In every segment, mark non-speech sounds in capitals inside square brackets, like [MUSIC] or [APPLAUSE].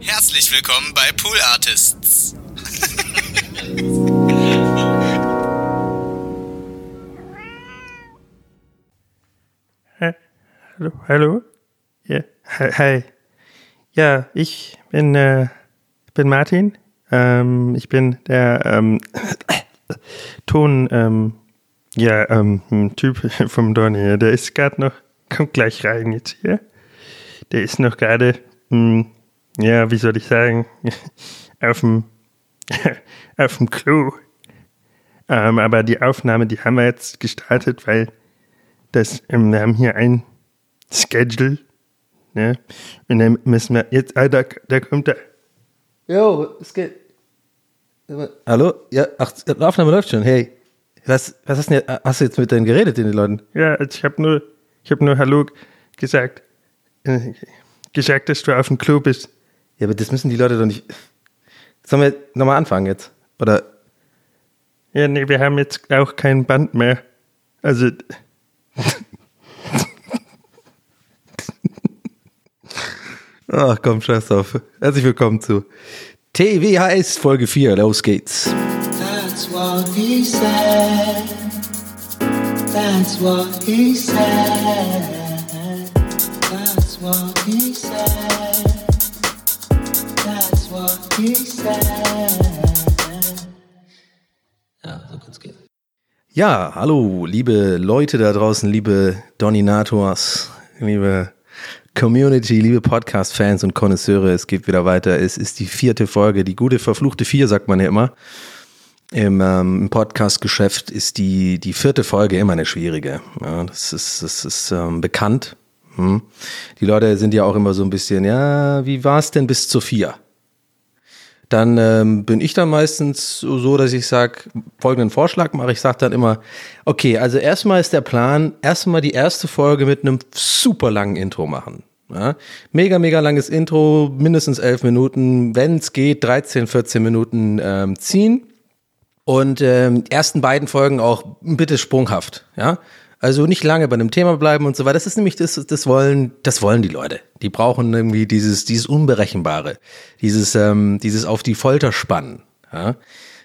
Herzlich willkommen bei Pool Artists. Hallo, hallo? Ja, hi. Ja, ich bin, äh, bin Martin. Ähm, ich bin der ähm, [COUGHS] Ton, ähm, ja, ähm, Typ [LAUGHS] vom Donny. Der ist gerade noch, kommt gleich rein jetzt hier. Der ist noch gerade, hm, ja, wie soll ich sagen, [LAUGHS] auf dem, [LAUGHS] auf dem Klo. Ähm, aber die Aufnahme, die haben wir jetzt gestartet, weil das, ähm, wir haben hier ein Schedule. Ne? Und dann müssen wir jetzt, ah, da, da kommt er. Jo, es geht. Hallo? Ja, ach, die Aufnahme läuft schon. Hey, was, was hast, du denn, hast du jetzt mit denen geredet, den Leuten? Ja, also ich habe nur, ich habe nur Hallo gesagt. Äh, gesagt, dass du auf dem Klo bist. Ja, aber das müssen die Leute doch nicht. Sollen wir nochmal anfangen jetzt? Oder? Ja, nee, wir haben jetzt auch kein Band mehr. Also. Ach komm, scheiß drauf. Herzlich willkommen zu TWHS Folge 4. Los geht's. That's what he said. That's what he said. Ja, so kann's gehen. Ja, hallo, liebe Leute da draußen, liebe Doninators, liebe Community, liebe Podcast-Fans und Konnoisseure, es geht wieder weiter. Es ist die vierte Folge, die gute verfluchte Vier, sagt man ja immer. Im, ähm, Podcast-Geschäft ist die, die vierte Folge immer eine schwierige. Ja, das ist, das ist ähm, bekannt. Hm. Die Leute sind ja auch immer so ein bisschen, ja, wie war es denn bis zur Vier? Dann ähm, bin ich dann meistens so, dass ich sage, folgenden Vorschlag mache. Ich sage dann immer, okay, also erstmal ist der Plan, erstmal die erste Folge mit einem super langen Intro machen. Ja, mega, mega langes Intro, mindestens elf Minuten, wenn es geht, 13, 14 Minuten ähm, ziehen. Und ähm, ersten beiden Folgen auch bitte sprunghaft, ja. Also nicht lange bei einem Thema bleiben und so weiter. Das ist nämlich das, das wollen, das wollen die Leute. Die brauchen irgendwie dieses, dieses Unberechenbare, dieses, ähm, dieses auf die Folter spannen. Ja?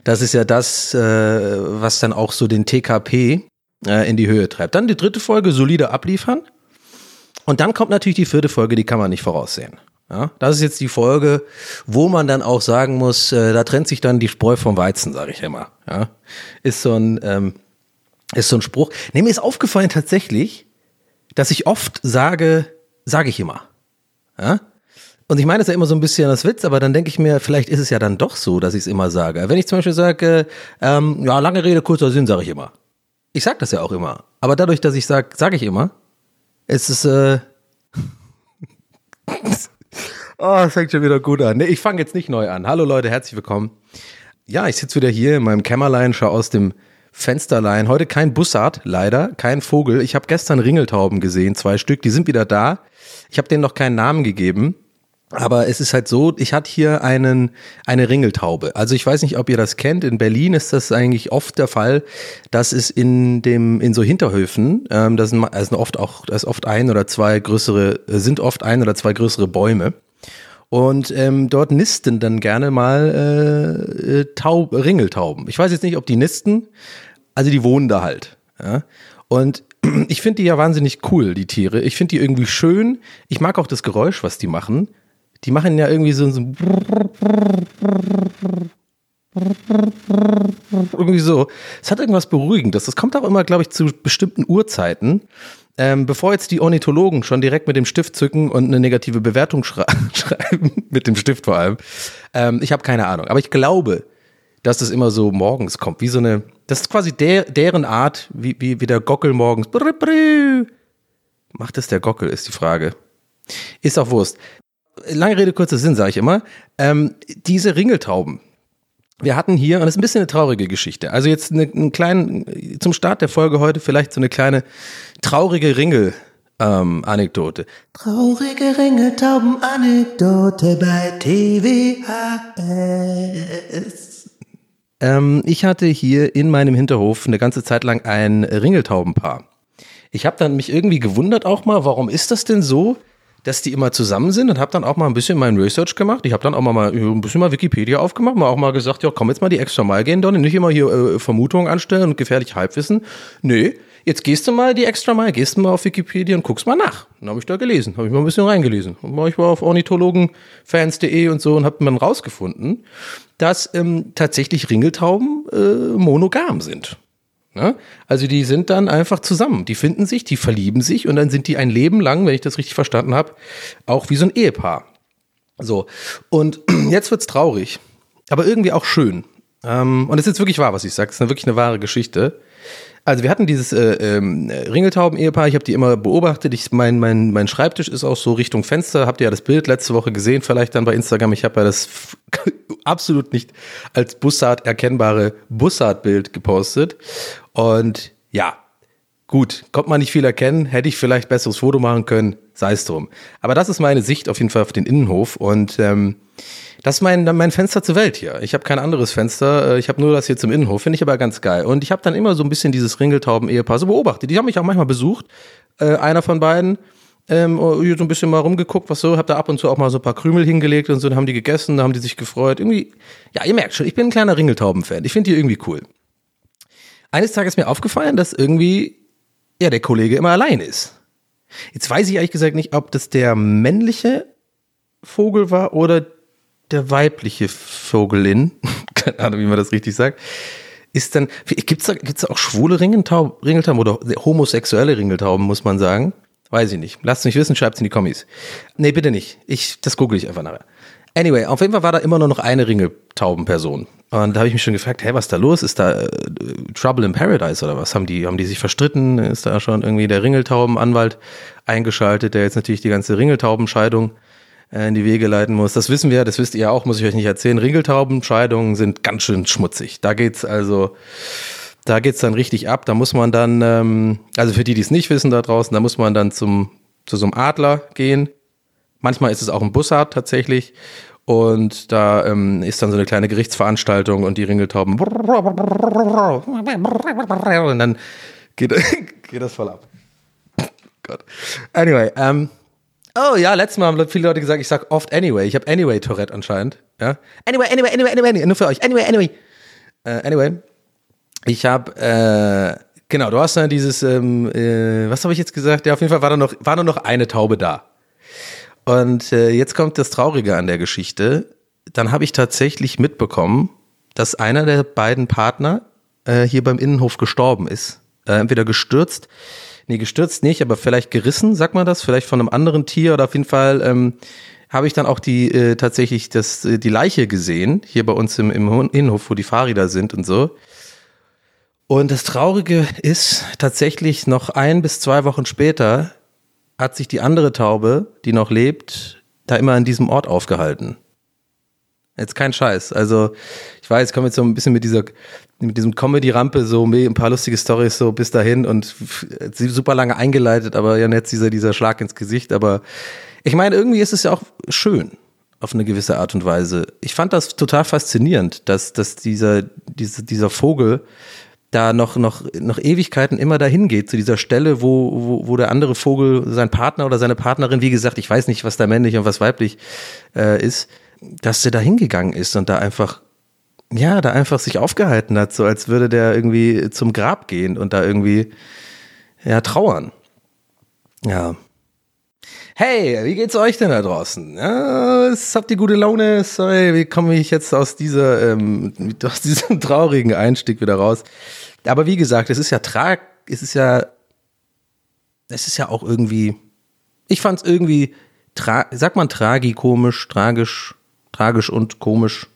Das ist ja das, äh, was dann auch so den TKP äh, in die Höhe treibt. Dann die dritte Folge, solide abliefern. Und dann kommt natürlich die vierte Folge, die kann man nicht voraussehen. Ja, das ist jetzt die Folge, wo man dann auch sagen muss, äh, da trennt sich dann die Spreu vom Weizen, sage ich immer. Ja, ist so ein ähm, ist so ein Spruch. Nee, mir ist aufgefallen tatsächlich, dass ich oft sage, sage ich immer. Ja? Und ich meine es ja immer so ein bisschen als Witz, aber dann denke ich mir, vielleicht ist es ja dann doch so, dass ich es immer sage. Wenn ich zum Beispiel sage, ähm, ja, lange Rede, kurzer Sinn, sage ich immer. Ich sage das ja auch immer. Aber dadurch, dass ich sage, sage ich immer, ist es, äh, [LAUGHS] oh, es fängt schon wieder gut an. Nee, ich fange jetzt nicht neu an. Hallo Leute, herzlich willkommen. Ja, ich sitze wieder hier in meinem Kämmerlein, schaue aus dem Fensterlein. Heute kein Bussard, leider, kein Vogel. Ich habe gestern Ringeltauben gesehen, zwei Stück, die sind wieder da. Ich habe denen noch keinen Namen gegeben. Aber es ist halt so, ich hatte hier einen, eine Ringeltaube. Also ich weiß nicht, ob ihr das kennt. In Berlin ist das eigentlich oft der Fall, dass es in dem, in so Hinterhöfen, ähm, das sind, sind oft auch, das oft ein oder zwei größere, sind oft ein oder zwei größere Bäume. Und ähm, dort nisten dann gerne mal äh, äh, Taub, Ringeltauben. Ich weiß jetzt nicht, ob die nisten, also die wohnen da halt. Ja? Und [CLEARS THROAT] ich finde die ja wahnsinnig cool, die Tiere. Ich finde die irgendwie schön. Ich mag auch das Geräusch, was die machen. Die machen ja irgendwie so, so irgendwie so. Es hat irgendwas Beruhigendes. Das kommt auch immer, glaube ich, zu bestimmten Uhrzeiten. Ähm, bevor jetzt die Ornithologen schon direkt mit dem Stift zücken und eine negative Bewertung schrei [LAUGHS] schreiben, mit dem Stift vor allem, ähm, ich habe keine Ahnung. Aber ich glaube, dass das immer so morgens kommt, wie so eine, das ist quasi der, deren Art, wie, wie, wie der Gockel morgens. Macht es der Gockel, ist die Frage. Ist auch Wurst. Lange Rede, kurzer Sinn, sage ich immer. Ähm, diese Ringeltauben, wir hatten hier, und das ist ein bisschen eine traurige Geschichte. Also jetzt eine, einen kleinen, zum Start der Folge heute vielleicht so eine kleine traurige Ringel. Ähm, Anekdote. Traurige Ringeltauben-Anekdote bei TWHS. Ähm, ich hatte hier in meinem Hinterhof eine ganze Zeit lang ein Ringeltaubenpaar. Ich habe dann mich irgendwie gewundert auch mal, warum ist das denn so, dass die immer zusammen sind und habe dann auch mal ein bisschen mein Research gemacht. Ich habe dann auch mal, ein bisschen mal Wikipedia aufgemacht, mal auch mal gesagt, ja, komm jetzt mal die extra Mal gehen, Donny, nicht immer hier äh, Vermutungen anstellen und gefährlich Halbwissen. Nö, jetzt gehst du mal die extra Mal, gehst du mal auf Wikipedia und guckst mal nach. Dann habe ich da gelesen, habe ich mal ein bisschen reingelesen. Und ich war auf ornithologenfans.de und so und habe dann rausgefunden, dass ähm, tatsächlich Ringeltauben äh, monogam sind. Ne? Also die sind dann einfach zusammen. Die finden sich, die verlieben sich und dann sind die ein Leben lang, wenn ich das richtig verstanden habe, auch wie so ein Ehepaar. So. Und [CLEARS THROAT] jetzt wird's traurig, aber irgendwie auch schön. Ähm, und es ist wirklich wahr, was ich sage. Es ist wirklich eine wahre Geschichte. Also wir hatten dieses äh, ähm, Ringeltauben-Ehepaar, ich habe die immer beobachtet. Ich, mein, mein, mein Schreibtisch ist auch so Richtung Fenster. Habt ihr ja das Bild letzte Woche gesehen, vielleicht dann bei Instagram. Ich habe ja das [LAUGHS] absolut nicht als Bussard erkennbare Bussard-Bild gepostet. Und ja, gut, konnte man nicht viel erkennen, hätte ich vielleicht besseres Foto machen können, sei es drum. Aber das ist meine Sicht auf jeden Fall auf den Innenhof und ähm, das ist mein, mein Fenster zur Welt hier. Ich habe kein anderes Fenster, äh, ich habe nur das hier zum Innenhof, finde ich aber ganz geil. Und ich habe dann immer so ein bisschen dieses Ringeltauben-Ehepaar so beobachtet. Die haben mich auch manchmal besucht, äh, einer von beiden. Ähm, so ein bisschen mal rumgeguckt, was so, hab da ab und zu auch mal so ein paar Krümel hingelegt und so, dann haben die gegessen, dann haben die sich gefreut. Irgendwie, ja, ihr merkt schon, ich bin ein kleiner Ringeltauben-Fan. Ich finde die irgendwie cool. Eines Tages ist mir aufgefallen, dass irgendwie, ja, der Kollege immer allein ist. Jetzt weiß ich ehrlich gesagt nicht, ob das der männliche Vogel war oder der weibliche Vogelin. [LAUGHS] Keine Ahnung, wie man das richtig sagt. Ist dann, gibt's da, gibt's da auch schwule Ringeltauben, Ringeltauben oder homosexuelle Ringeltauben, muss man sagen? Weiß ich nicht. Lasst mich wissen, schreibt's in die Kommis. Nee, bitte nicht. Ich, das google ich einfach nachher. Anyway, auf jeden Fall war da immer nur noch eine Ringeltaubenperson. Und da habe ich mich schon gefragt, hey, was ist da los? Ist da äh, Trouble in Paradise oder was? Haben die, haben die sich verstritten? Ist da schon irgendwie der Ringeltaubenanwalt eingeschaltet, der jetzt natürlich die ganze Ringeltaubenscheidung äh, in die Wege leiten muss? Das wissen wir, das wisst ihr auch, muss ich euch nicht erzählen. Ringeltaubenscheidungen sind ganz schön schmutzig. Da geht's also, da geht's dann richtig ab. Da muss man dann, ähm, also für die, die es nicht wissen da draußen, da muss man dann zum, zu so einem Adler gehen. Manchmal ist es auch ein Bussard tatsächlich. Und da ähm, ist dann so eine kleine Gerichtsveranstaltung und die Ringeltauben. Und dann geht, [LAUGHS] geht das voll ab. Gott. Anyway, ähm, oh ja, letztes Mal haben viele Leute gesagt, ich sag oft anyway. Ich habe anyway Tourette anscheinend. Ja? Anyway, anyway, anyway, anyway, anyway. Nur für euch. Anyway, anyway. Äh, anyway. Ich habe, äh, genau, du hast dann dieses, ähm, äh, was habe ich jetzt gesagt? Ja, auf jeden Fall war da noch, war nur noch eine Taube da. Und äh, jetzt kommt das Traurige an der Geschichte. Dann habe ich tatsächlich mitbekommen, dass einer der beiden Partner äh, hier beim Innenhof gestorben ist. Äh, entweder gestürzt, nee, gestürzt nicht, aber vielleicht gerissen, sagt man das, vielleicht von einem anderen Tier oder auf jeden Fall ähm, habe ich dann auch die äh, tatsächlich das, äh, die Leiche gesehen, hier bei uns im, im Innenhof, wo die Fahrräder sind und so. Und das Traurige ist tatsächlich noch ein bis zwei Wochen später hat sich die andere Taube, die noch lebt, da immer an diesem Ort aufgehalten. Jetzt kein Scheiß. Also, ich weiß, ich komme jetzt so ein bisschen mit dieser, mit diesem Comedy-Rampe, so ein paar lustige Stories so bis dahin und super lange eingeleitet, aber ja, jetzt dieser, dieser Schlag ins Gesicht. Aber ich meine, irgendwie ist es ja auch schön auf eine gewisse Art und Weise. Ich fand das total faszinierend, dass, dass dieser, diese, dieser Vogel da noch, noch, noch Ewigkeiten immer dahin geht, zu dieser Stelle, wo, wo, wo der andere Vogel, sein Partner oder seine Partnerin, wie gesagt, ich weiß nicht, was da männlich und was weiblich äh, ist, dass der da hingegangen ist und da einfach, ja, da einfach sich aufgehalten hat, so als würde der irgendwie zum Grab gehen und da irgendwie, ja, trauern. Ja. Hey, wie geht's euch denn da draußen? Ja, habt ihr gute Laune? Sorry, wie komme ich jetzt aus dieser, ähm, [LAUGHS] aus diesem traurigen Einstieg wieder raus? Aber wie gesagt, es ist ja trag, es ist ja, es ist ja auch irgendwie, ich fand's irgendwie, tra sagt man tragikomisch, tragisch, tragisch und komisch.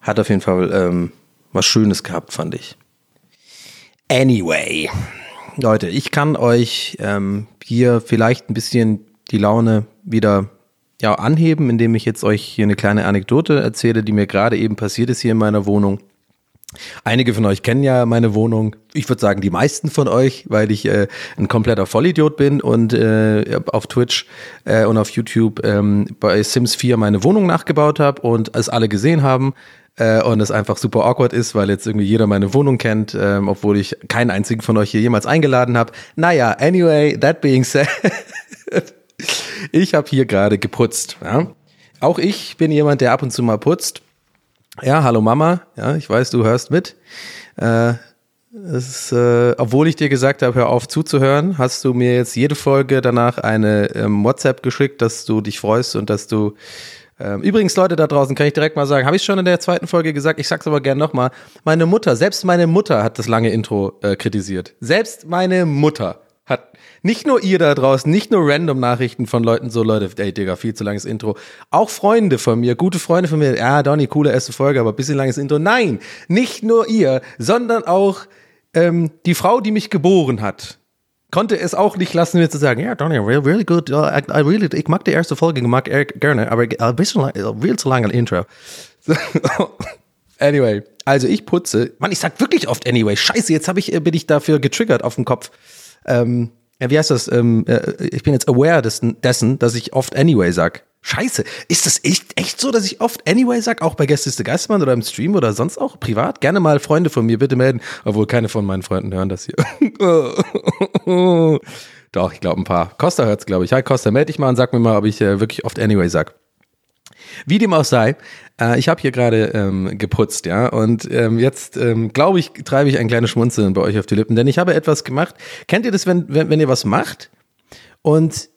Hat auf jeden Fall ähm, was Schönes gehabt, fand ich. Anyway, Leute, ich kann euch ähm, hier vielleicht ein bisschen die Laune wieder ja, anheben, indem ich jetzt euch hier eine kleine Anekdote erzähle, die mir gerade eben passiert ist hier in meiner Wohnung. Einige von euch kennen ja meine Wohnung. Ich würde sagen, die meisten von euch, weil ich äh, ein kompletter Vollidiot bin und äh, auf Twitch äh, und auf YouTube ähm, bei Sims 4 meine Wohnung nachgebaut habe und es alle gesehen haben. Äh, und es einfach super awkward ist, weil jetzt irgendwie jeder meine Wohnung kennt, ähm, obwohl ich keinen einzigen von euch hier jemals eingeladen habe. Naja, anyway, that being said. [LAUGHS] Ich habe hier gerade geputzt. Ja? Auch ich bin jemand, der ab und zu mal putzt. Ja, hallo Mama. Ja, ich weiß, du hörst mit. Äh, ist, äh, obwohl ich dir gesagt habe, hör auf zuzuhören, hast du mir jetzt jede Folge danach eine ähm, WhatsApp geschickt, dass du dich freust und dass du ähm, übrigens, Leute da draußen, kann ich direkt mal sagen, habe ich schon in der zweiten Folge gesagt, ich sag's aber gerne nochmal. Meine Mutter, selbst meine Mutter hat das lange Intro äh, kritisiert. Selbst meine Mutter hat nicht nur ihr da draußen, nicht nur random Nachrichten von Leuten, so Leute, ey Digga, viel zu langes Intro. Auch Freunde von mir, gute Freunde von mir, ja, Donny, coole erste Folge, aber bisschen langes Intro. Nein, nicht nur ihr, sondern auch ähm, die Frau, die mich geboren hat, konnte es auch nicht lassen, mir zu sagen, ja, Donny, really, really good, uh, I, I really, ich mag die erste Folge, ich mag er gerne, aber ein bisschen, lang, viel zu lange Intro. [LAUGHS] Anyway, also ich putze, Mann, ich sag wirklich oft anyway, scheiße, jetzt hab ich, äh, bin ich dafür getriggert auf dem Kopf. Ähm, wie heißt das? Ähm, äh, ich bin jetzt aware des, dessen, dass ich oft anyway sag. Scheiße, ist das echt, echt so, dass ich oft anyway sag, auch bei Gästeste Geistmann oder im Stream oder sonst auch privat? Gerne mal Freunde von mir bitte melden, obwohl keine von meinen Freunden hören das hier. [LAUGHS] Doch, ich glaube ein paar. Costa hört's, glaube ich. Hi Costa, melde dich mal und sag mir mal, ob ich äh, wirklich oft anyway sag. Wie dem auch sei, äh, ich habe hier gerade ähm, geputzt, ja, und ähm, jetzt ähm, glaube ich, treibe ich ein kleines Schmunzeln bei euch auf die Lippen, denn ich habe etwas gemacht. Kennt ihr das, wenn, wenn, wenn ihr was macht und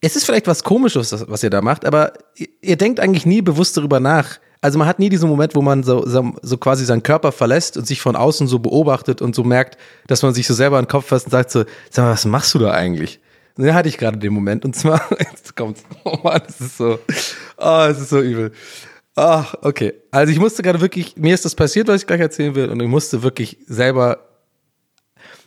es ist vielleicht was Komisches, was ihr da macht, aber ihr, ihr denkt eigentlich nie bewusst darüber nach. Also man hat nie diesen Moment, wo man so, so, so quasi seinen Körper verlässt und sich von außen so beobachtet und so merkt, dass man sich so selber in den Kopf fasst und sagt so, sag mal, was machst du da eigentlich? Den hatte ich gerade den Moment und zwar, [LAUGHS] jetzt kommt's, oh Mann, es ist so, oh, es ist so übel. Ach, okay. Also ich musste gerade wirklich, mir ist das passiert, was ich gleich erzählen will und ich musste wirklich selber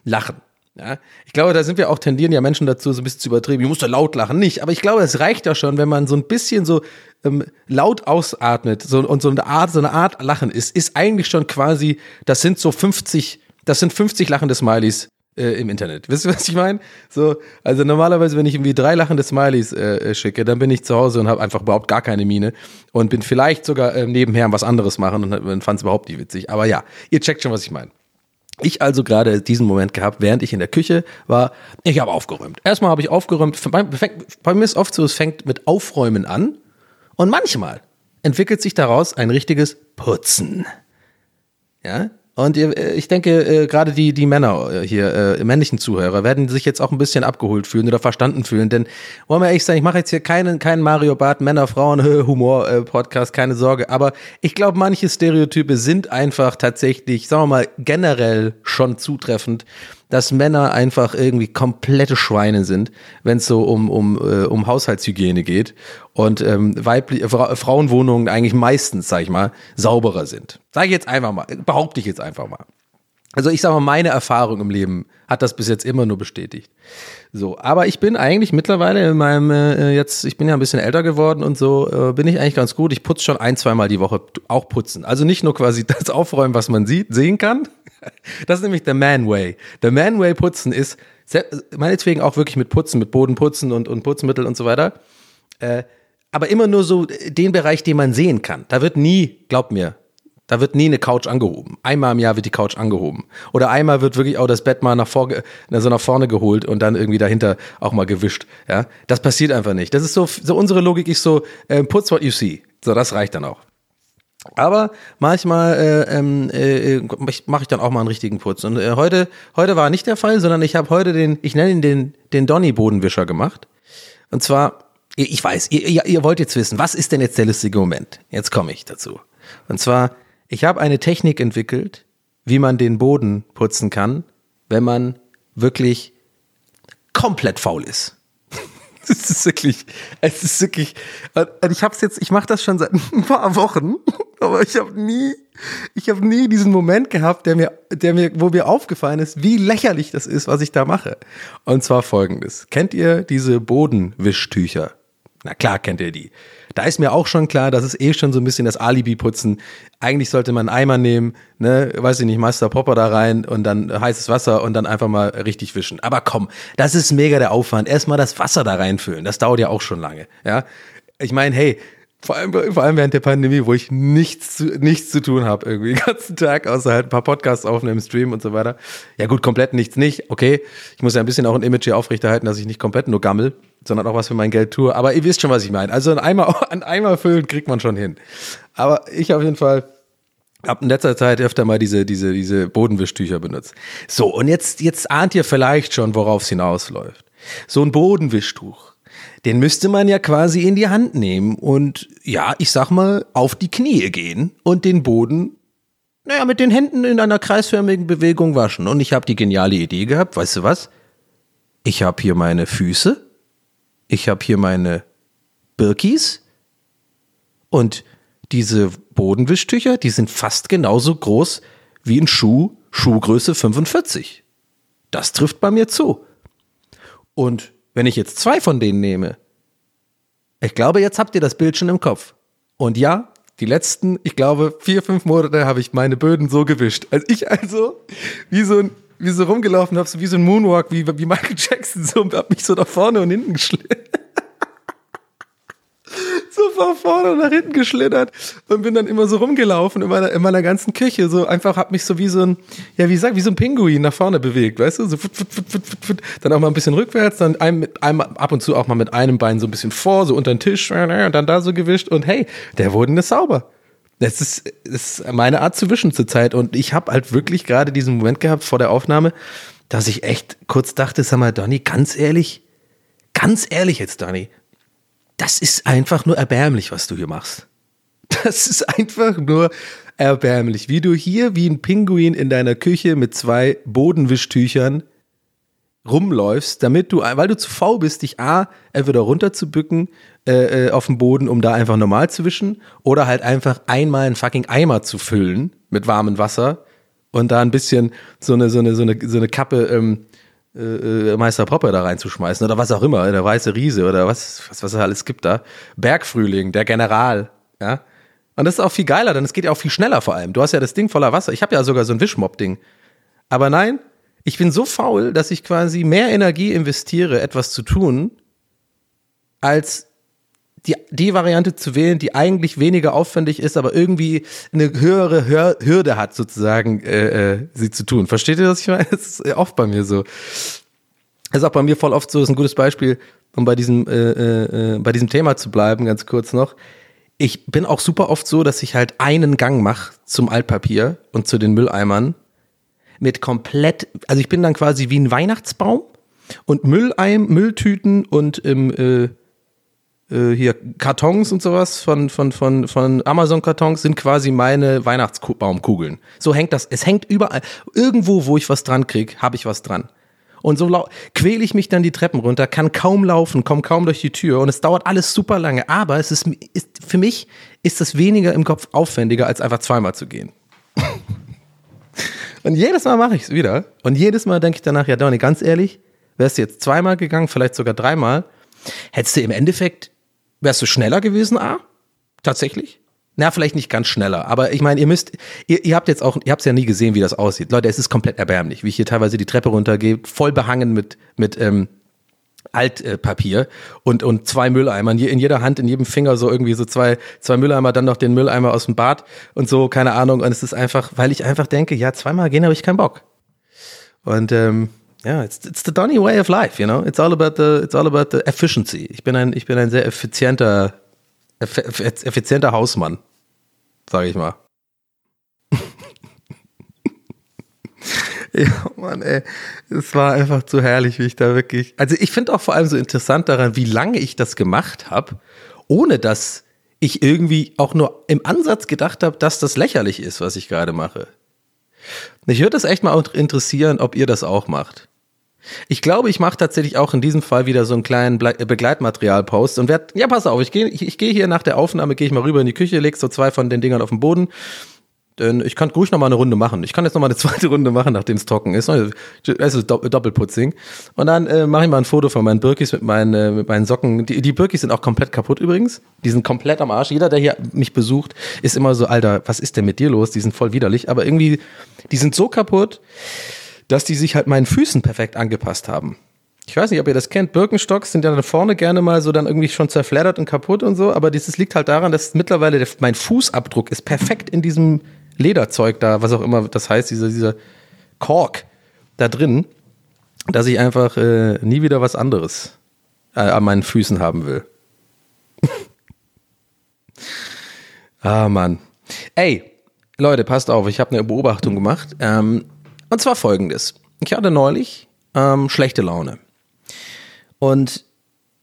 lachen. Ja, ich glaube, da sind wir auch tendieren ja Menschen dazu, so ein bisschen zu übertrieben. Ich muss da laut lachen, nicht. Aber ich glaube, es reicht ja schon, wenn man so ein bisschen so ähm, laut ausatmet so, und so eine Art, so eine Art Lachen ist, ist eigentlich schon quasi, das sind so 50, das sind 50 lachende Smileys äh, im Internet. Wisst ihr, was ich meine? So, also normalerweise, wenn ich irgendwie drei lachende Smileys äh, schicke, dann bin ich zu Hause und habe einfach überhaupt gar keine Miene und bin vielleicht sogar äh, nebenher was anderes machen und, und fand es überhaupt nicht witzig. Aber ja, ihr checkt schon, was ich meine. Ich also gerade diesen Moment gehabt, während ich in der Küche war. Ich habe aufgeräumt. Erstmal habe ich aufgeräumt. Bei, bei mir ist oft so, es fängt mit Aufräumen an. Und manchmal entwickelt sich daraus ein richtiges Putzen. Ja, und äh, ich denke, äh, gerade die, die Männer äh, hier, männlichen Zuhörer, werden sich jetzt auch ein bisschen abgeholt fühlen oder verstanden fühlen. Denn, wollen wir ehrlich sein, ich mache jetzt hier keinen, keinen Mario Bart Männer, Frauen, [LAUGHS] Humor Podcast, keine Sorge. Aber ich glaube, manche Stereotype sind einfach tatsächlich, sagen wir mal, generell schon zutreffend dass Männer einfach irgendwie komplette Schweine sind, wenn es so um, um, äh, um Haushaltshygiene geht und ähm, weibliche Fra Frauenwohnungen eigentlich meistens, sag ich mal, sauberer sind. Sag ich jetzt einfach mal, behaupte ich jetzt einfach mal. Also ich sag mal, meine Erfahrung im Leben hat das bis jetzt immer nur bestätigt. So, aber ich bin eigentlich mittlerweile in meinem äh, jetzt, ich bin ja ein bisschen älter geworden und so, äh, bin ich eigentlich ganz gut. Ich putze schon ein, zweimal die Woche auch putzen. Also nicht nur quasi [LAUGHS] das Aufräumen, was man sieht, sehen kann, das ist nämlich der Man Way. Der Man Way putzen ist meinetwegen auch wirklich mit Putzen, mit Bodenputzen und, und Putzmittel und so weiter. Äh, aber immer nur so den Bereich, den man sehen kann. Da wird nie, glaub mir, da wird nie eine Couch angehoben. Einmal im Jahr wird die Couch angehoben. Oder einmal wird wirklich auch das Bett mal nach, vor, so nach vorne geholt und dann irgendwie dahinter auch mal gewischt. Ja, das passiert einfach nicht. Das ist so, so unsere Logik ist so, äh, putz what you see. So, das reicht dann auch. Aber manchmal äh, ähm, äh, mache ich dann auch mal einen richtigen Putz. Und äh, heute, heute war nicht der Fall, sondern ich habe heute den, ich nenne ihn den, den Donny-Bodenwischer gemacht. Und zwar, ich weiß, ihr, ihr wollt jetzt wissen, was ist denn jetzt der lustige Moment? Jetzt komme ich dazu. Und zwar, ich habe eine Technik entwickelt, wie man den Boden putzen kann, wenn man wirklich komplett faul ist. [LAUGHS] Es ist wirklich, es ist wirklich, ich hab's jetzt, ich mache das schon seit [LAUGHS] ein paar Wochen, [LAUGHS] aber ich habe nie, ich habe nie diesen Moment gehabt, der mir, der mir, wo mir aufgefallen ist, wie lächerlich das ist, was ich da mache. Und zwar folgendes: Kennt ihr diese Bodenwischtücher? Na klar kennt ihr die. Da ist mir auch schon klar, das ist eh schon so ein bisschen das Alibi-Putzen. Eigentlich sollte man einen Eimer nehmen, ne, weiß ich nicht, Master Popper da rein und dann heißes Wasser und dann einfach mal richtig wischen. Aber komm, das ist mega der Aufwand. Erstmal das Wasser da reinfüllen. Das dauert ja auch schon lange, ja. Ich meine, hey, vor allem, vor allem während der Pandemie, wo ich nichts zu, nichts zu tun habe, irgendwie [LAUGHS] den ganzen Tag, außer halt ein paar Podcasts aufnehmen, Stream und so weiter. Ja gut, komplett nichts nicht, okay. Ich muss ja ein bisschen auch ein Image hier aufrechterhalten, dass ich nicht komplett nur gammel. Sondern auch was für mein Geld tue. Aber ihr wisst schon, was ich meine. Also ein Eimer, [LAUGHS] ein Eimer füllen kriegt man schon hin. Aber ich auf jeden Fall habe in letzter Zeit öfter mal diese, diese, diese Bodenwischtücher benutzt. So, und jetzt, jetzt ahnt ihr vielleicht schon, worauf es hinausläuft. So ein Bodenwischtuch. Den müsste man ja quasi in die Hand nehmen und ja, ich sag mal, auf die Knie gehen und den Boden naja, mit den Händen in einer kreisförmigen Bewegung waschen. Und ich habe die geniale Idee gehabt, weißt du was? Ich habe hier meine Füße, ich habe hier meine Birkis und diese Bodenwischtücher, die sind fast genauso groß wie ein Schuh, Schuhgröße 45. Das trifft bei mir zu. Und wenn ich jetzt zwei von denen nehme, ich glaube, jetzt habt ihr das Bild schon im Kopf. Und ja, die letzten, ich glaube, vier, fünf Monate habe ich meine Böden so gewischt. Als ich also wie so ein wie so rumgelaufen habe, so wie so ein Moonwalk, wie, wie Michael Jackson, so und hab mich so nach vorne und hinten geschlittert. [LAUGHS] so von vorne und nach hinten geschlittert und bin dann immer so rumgelaufen in meiner, in meiner ganzen Küche. So einfach hab mich so wie so ein, ja, wie sag, wie so ein Pinguin nach vorne bewegt, weißt du? So fut, fut, fut, fut, fut, dann auch mal ein bisschen rückwärts, dann ein, mit ab und zu auch mal mit einem Bein so ein bisschen vor, so unter den Tisch und dann da so gewischt und hey, der wurde nicht sauber. Das ist, ist meine Art zu wischen zurzeit. Und ich habe halt wirklich gerade diesen Moment gehabt vor der Aufnahme, dass ich echt kurz dachte, sag mal, Donny, ganz ehrlich, ganz ehrlich jetzt, Donny, das ist einfach nur erbärmlich, was du hier machst. Das ist einfach nur erbärmlich. Wie du hier wie ein Pinguin in deiner Küche mit zwei Bodenwischtüchern rumläufst, damit du, weil du zu faul bist, dich A, entweder runterzubücken äh, äh, auf dem Boden, um da einfach normal zu wischen, oder halt einfach einmal einen fucking Eimer zu füllen mit warmem Wasser und da ein bisschen so eine, so eine, so eine, so eine Kappe ähm, äh, äh Meister Popper da reinzuschmeißen oder was auch immer, der weiße Riese oder was, was, was es alles gibt da. Bergfrühling, der General, ja. Und das ist auch viel geiler, denn es geht ja auch viel schneller vor allem. Du hast ja das Ding voller Wasser. Ich habe ja sogar so ein Wischmob-Ding. Aber nein, ich bin so faul, dass ich quasi mehr Energie investiere, etwas zu tun, als die, die Variante zu wählen, die eigentlich weniger aufwendig ist, aber irgendwie eine höhere Hör Hürde hat, sozusagen, äh, äh, sie zu tun. Versteht ihr, was ich meine? [LAUGHS] Das ist oft bei mir so. Das ist auch bei mir voll oft so, das ist ein gutes Beispiel, um bei diesem, äh, äh, äh, bei diesem Thema zu bleiben, ganz kurz noch. Ich bin auch super oft so, dass ich halt einen Gang mache zum Altpapier und zu den Mülleimern mit komplett, also ich bin dann quasi wie ein Weihnachtsbaum und Mülleim, Mülltüten und im ähm, äh, hier Kartons und sowas von von von von Amazon Kartons sind quasi meine Weihnachtsbaumkugeln. So hängt das. Es hängt überall. Irgendwo, wo ich was dran krieg, habe ich was dran. Und so quäle ich mich dann die Treppen runter, kann kaum laufen, komme kaum durch die Tür und es dauert alles super lange. Aber es ist, ist für mich ist das weniger im Kopf aufwendiger, als einfach zweimal zu gehen. [LAUGHS] Und jedes Mal mache ich es wieder. Und jedes Mal denke ich danach, ja, Donny, ganz ehrlich, wärst du jetzt zweimal gegangen, vielleicht sogar dreimal, hättest du im Endeffekt, wärst du schneller gewesen, A? Tatsächlich? Na, vielleicht nicht ganz schneller, aber ich meine, ihr müsst, ihr, ihr habt jetzt auch, ihr habt es ja nie gesehen, wie das aussieht. Leute, es ist komplett erbärmlich, wie ich hier teilweise die Treppe runtergehe, voll behangen mit, mit ähm, Altpapier und, und zwei Mülleimer. In jeder Hand, in jedem Finger so irgendwie so zwei, zwei Mülleimer, dann noch den Mülleimer aus dem Bad und so, keine Ahnung. Und es ist einfach, weil ich einfach denke, ja, zweimal gehen habe ich keinen Bock. Und ähm, ja, it's, it's the Donny way of life, you know. It's all about the, it's all about the efficiency. Ich bin ein, ich bin ein sehr effizienter, effizienter Hausmann, sage ich mal. [LAUGHS] [LAUGHS] Ja, Mann, ey. Es war einfach zu herrlich, wie ich da wirklich. Also ich finde auch vor allem so interessant daran, wie lange ich das gemacht habe, ohne dass ich irgendwie auch nur im Ansatz gedacht habe, dass das lächerlich ist, was ich gerade mache. Mich würde das echt mal interessieren, ob ihr das auch macht. Ich glaube, ich mache tatsächlich auch in diesem Fall wieder so einen kleinen Begleitmaterial-Post und werde, ja, pass auf, ich gehe ich, ich geh hier nach der Aufnahme, gehe ich mal rüber in die Küche, leg so zwei von den Dingern auf den Boden denn ich kann ruhig noch mal eine Runde machen. Ich kann jetzt noch mal eine [LAUGHS] zweite Runde machen, nachdem es trocken ist. Es ist Doppelputzing. Und dann äh, mache ich mal ein Foto von meinen Birkis mit meinen, äh, mit meinen Socken. Die, die Birkis sind auch komplett kaputt übrigens. Die sind komplett am Arsch. Jeder, der hier mich besucht, ist immer so, Alter, was ist denn mit dir los? Die sind voll widerlich. Aber irgendwie, die sind so kaputt, dass die sich halt meinen Füßen perfekt angepasst haben. Ich weiß nicht, ob ihr das kennt. Birkenstocks sind ja dann vorne gerne mal so dann irgendwie schon zerfleddert und kaputt und so. Aber dieses liegt halt daran, dass mittlerweile der, mein Fußabdruck ist perfekt in diesem Lederzeug da, was auch immer das heißt, dieser, dieser Kork da drin, dass ich einfach äh, nie wieder was anderes äh, an meinen Füßen haben will. [LAUGHS] ah, Mann. Ey, Leute, passt auf, ich habe eine Beobachtung gemacht. Ähm, und zwar folgendes. Ich hatte neulich ähm, schlechte Laune. Und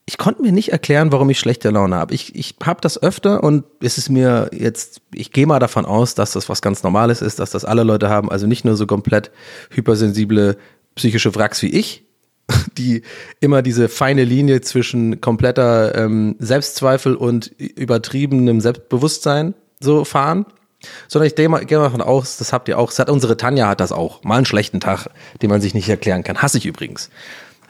ich konnte mir nicht erklären, warum ich schlechte Laune habe. Ich, ich habe das öfter und es ist mir jetzt, ich gehe mal davon aus, dass das was ganz Normales ist, dass das alle Leute haben, also nicht nur so komplett hypersensible psychische Wracks wie ich, [LAUGHS] die immer diese feine Linie zwischen kompletter ähm, Selbstzweifel und übertriebenem Selbstbewusstsein so fahren. Sondern ich gehe mal, davon aus, das habt ihr auch, unsere Tanja hat das auch. Mal einen schlechten Tag, den man sich nicht erklären kann. Hasse ich übrigens.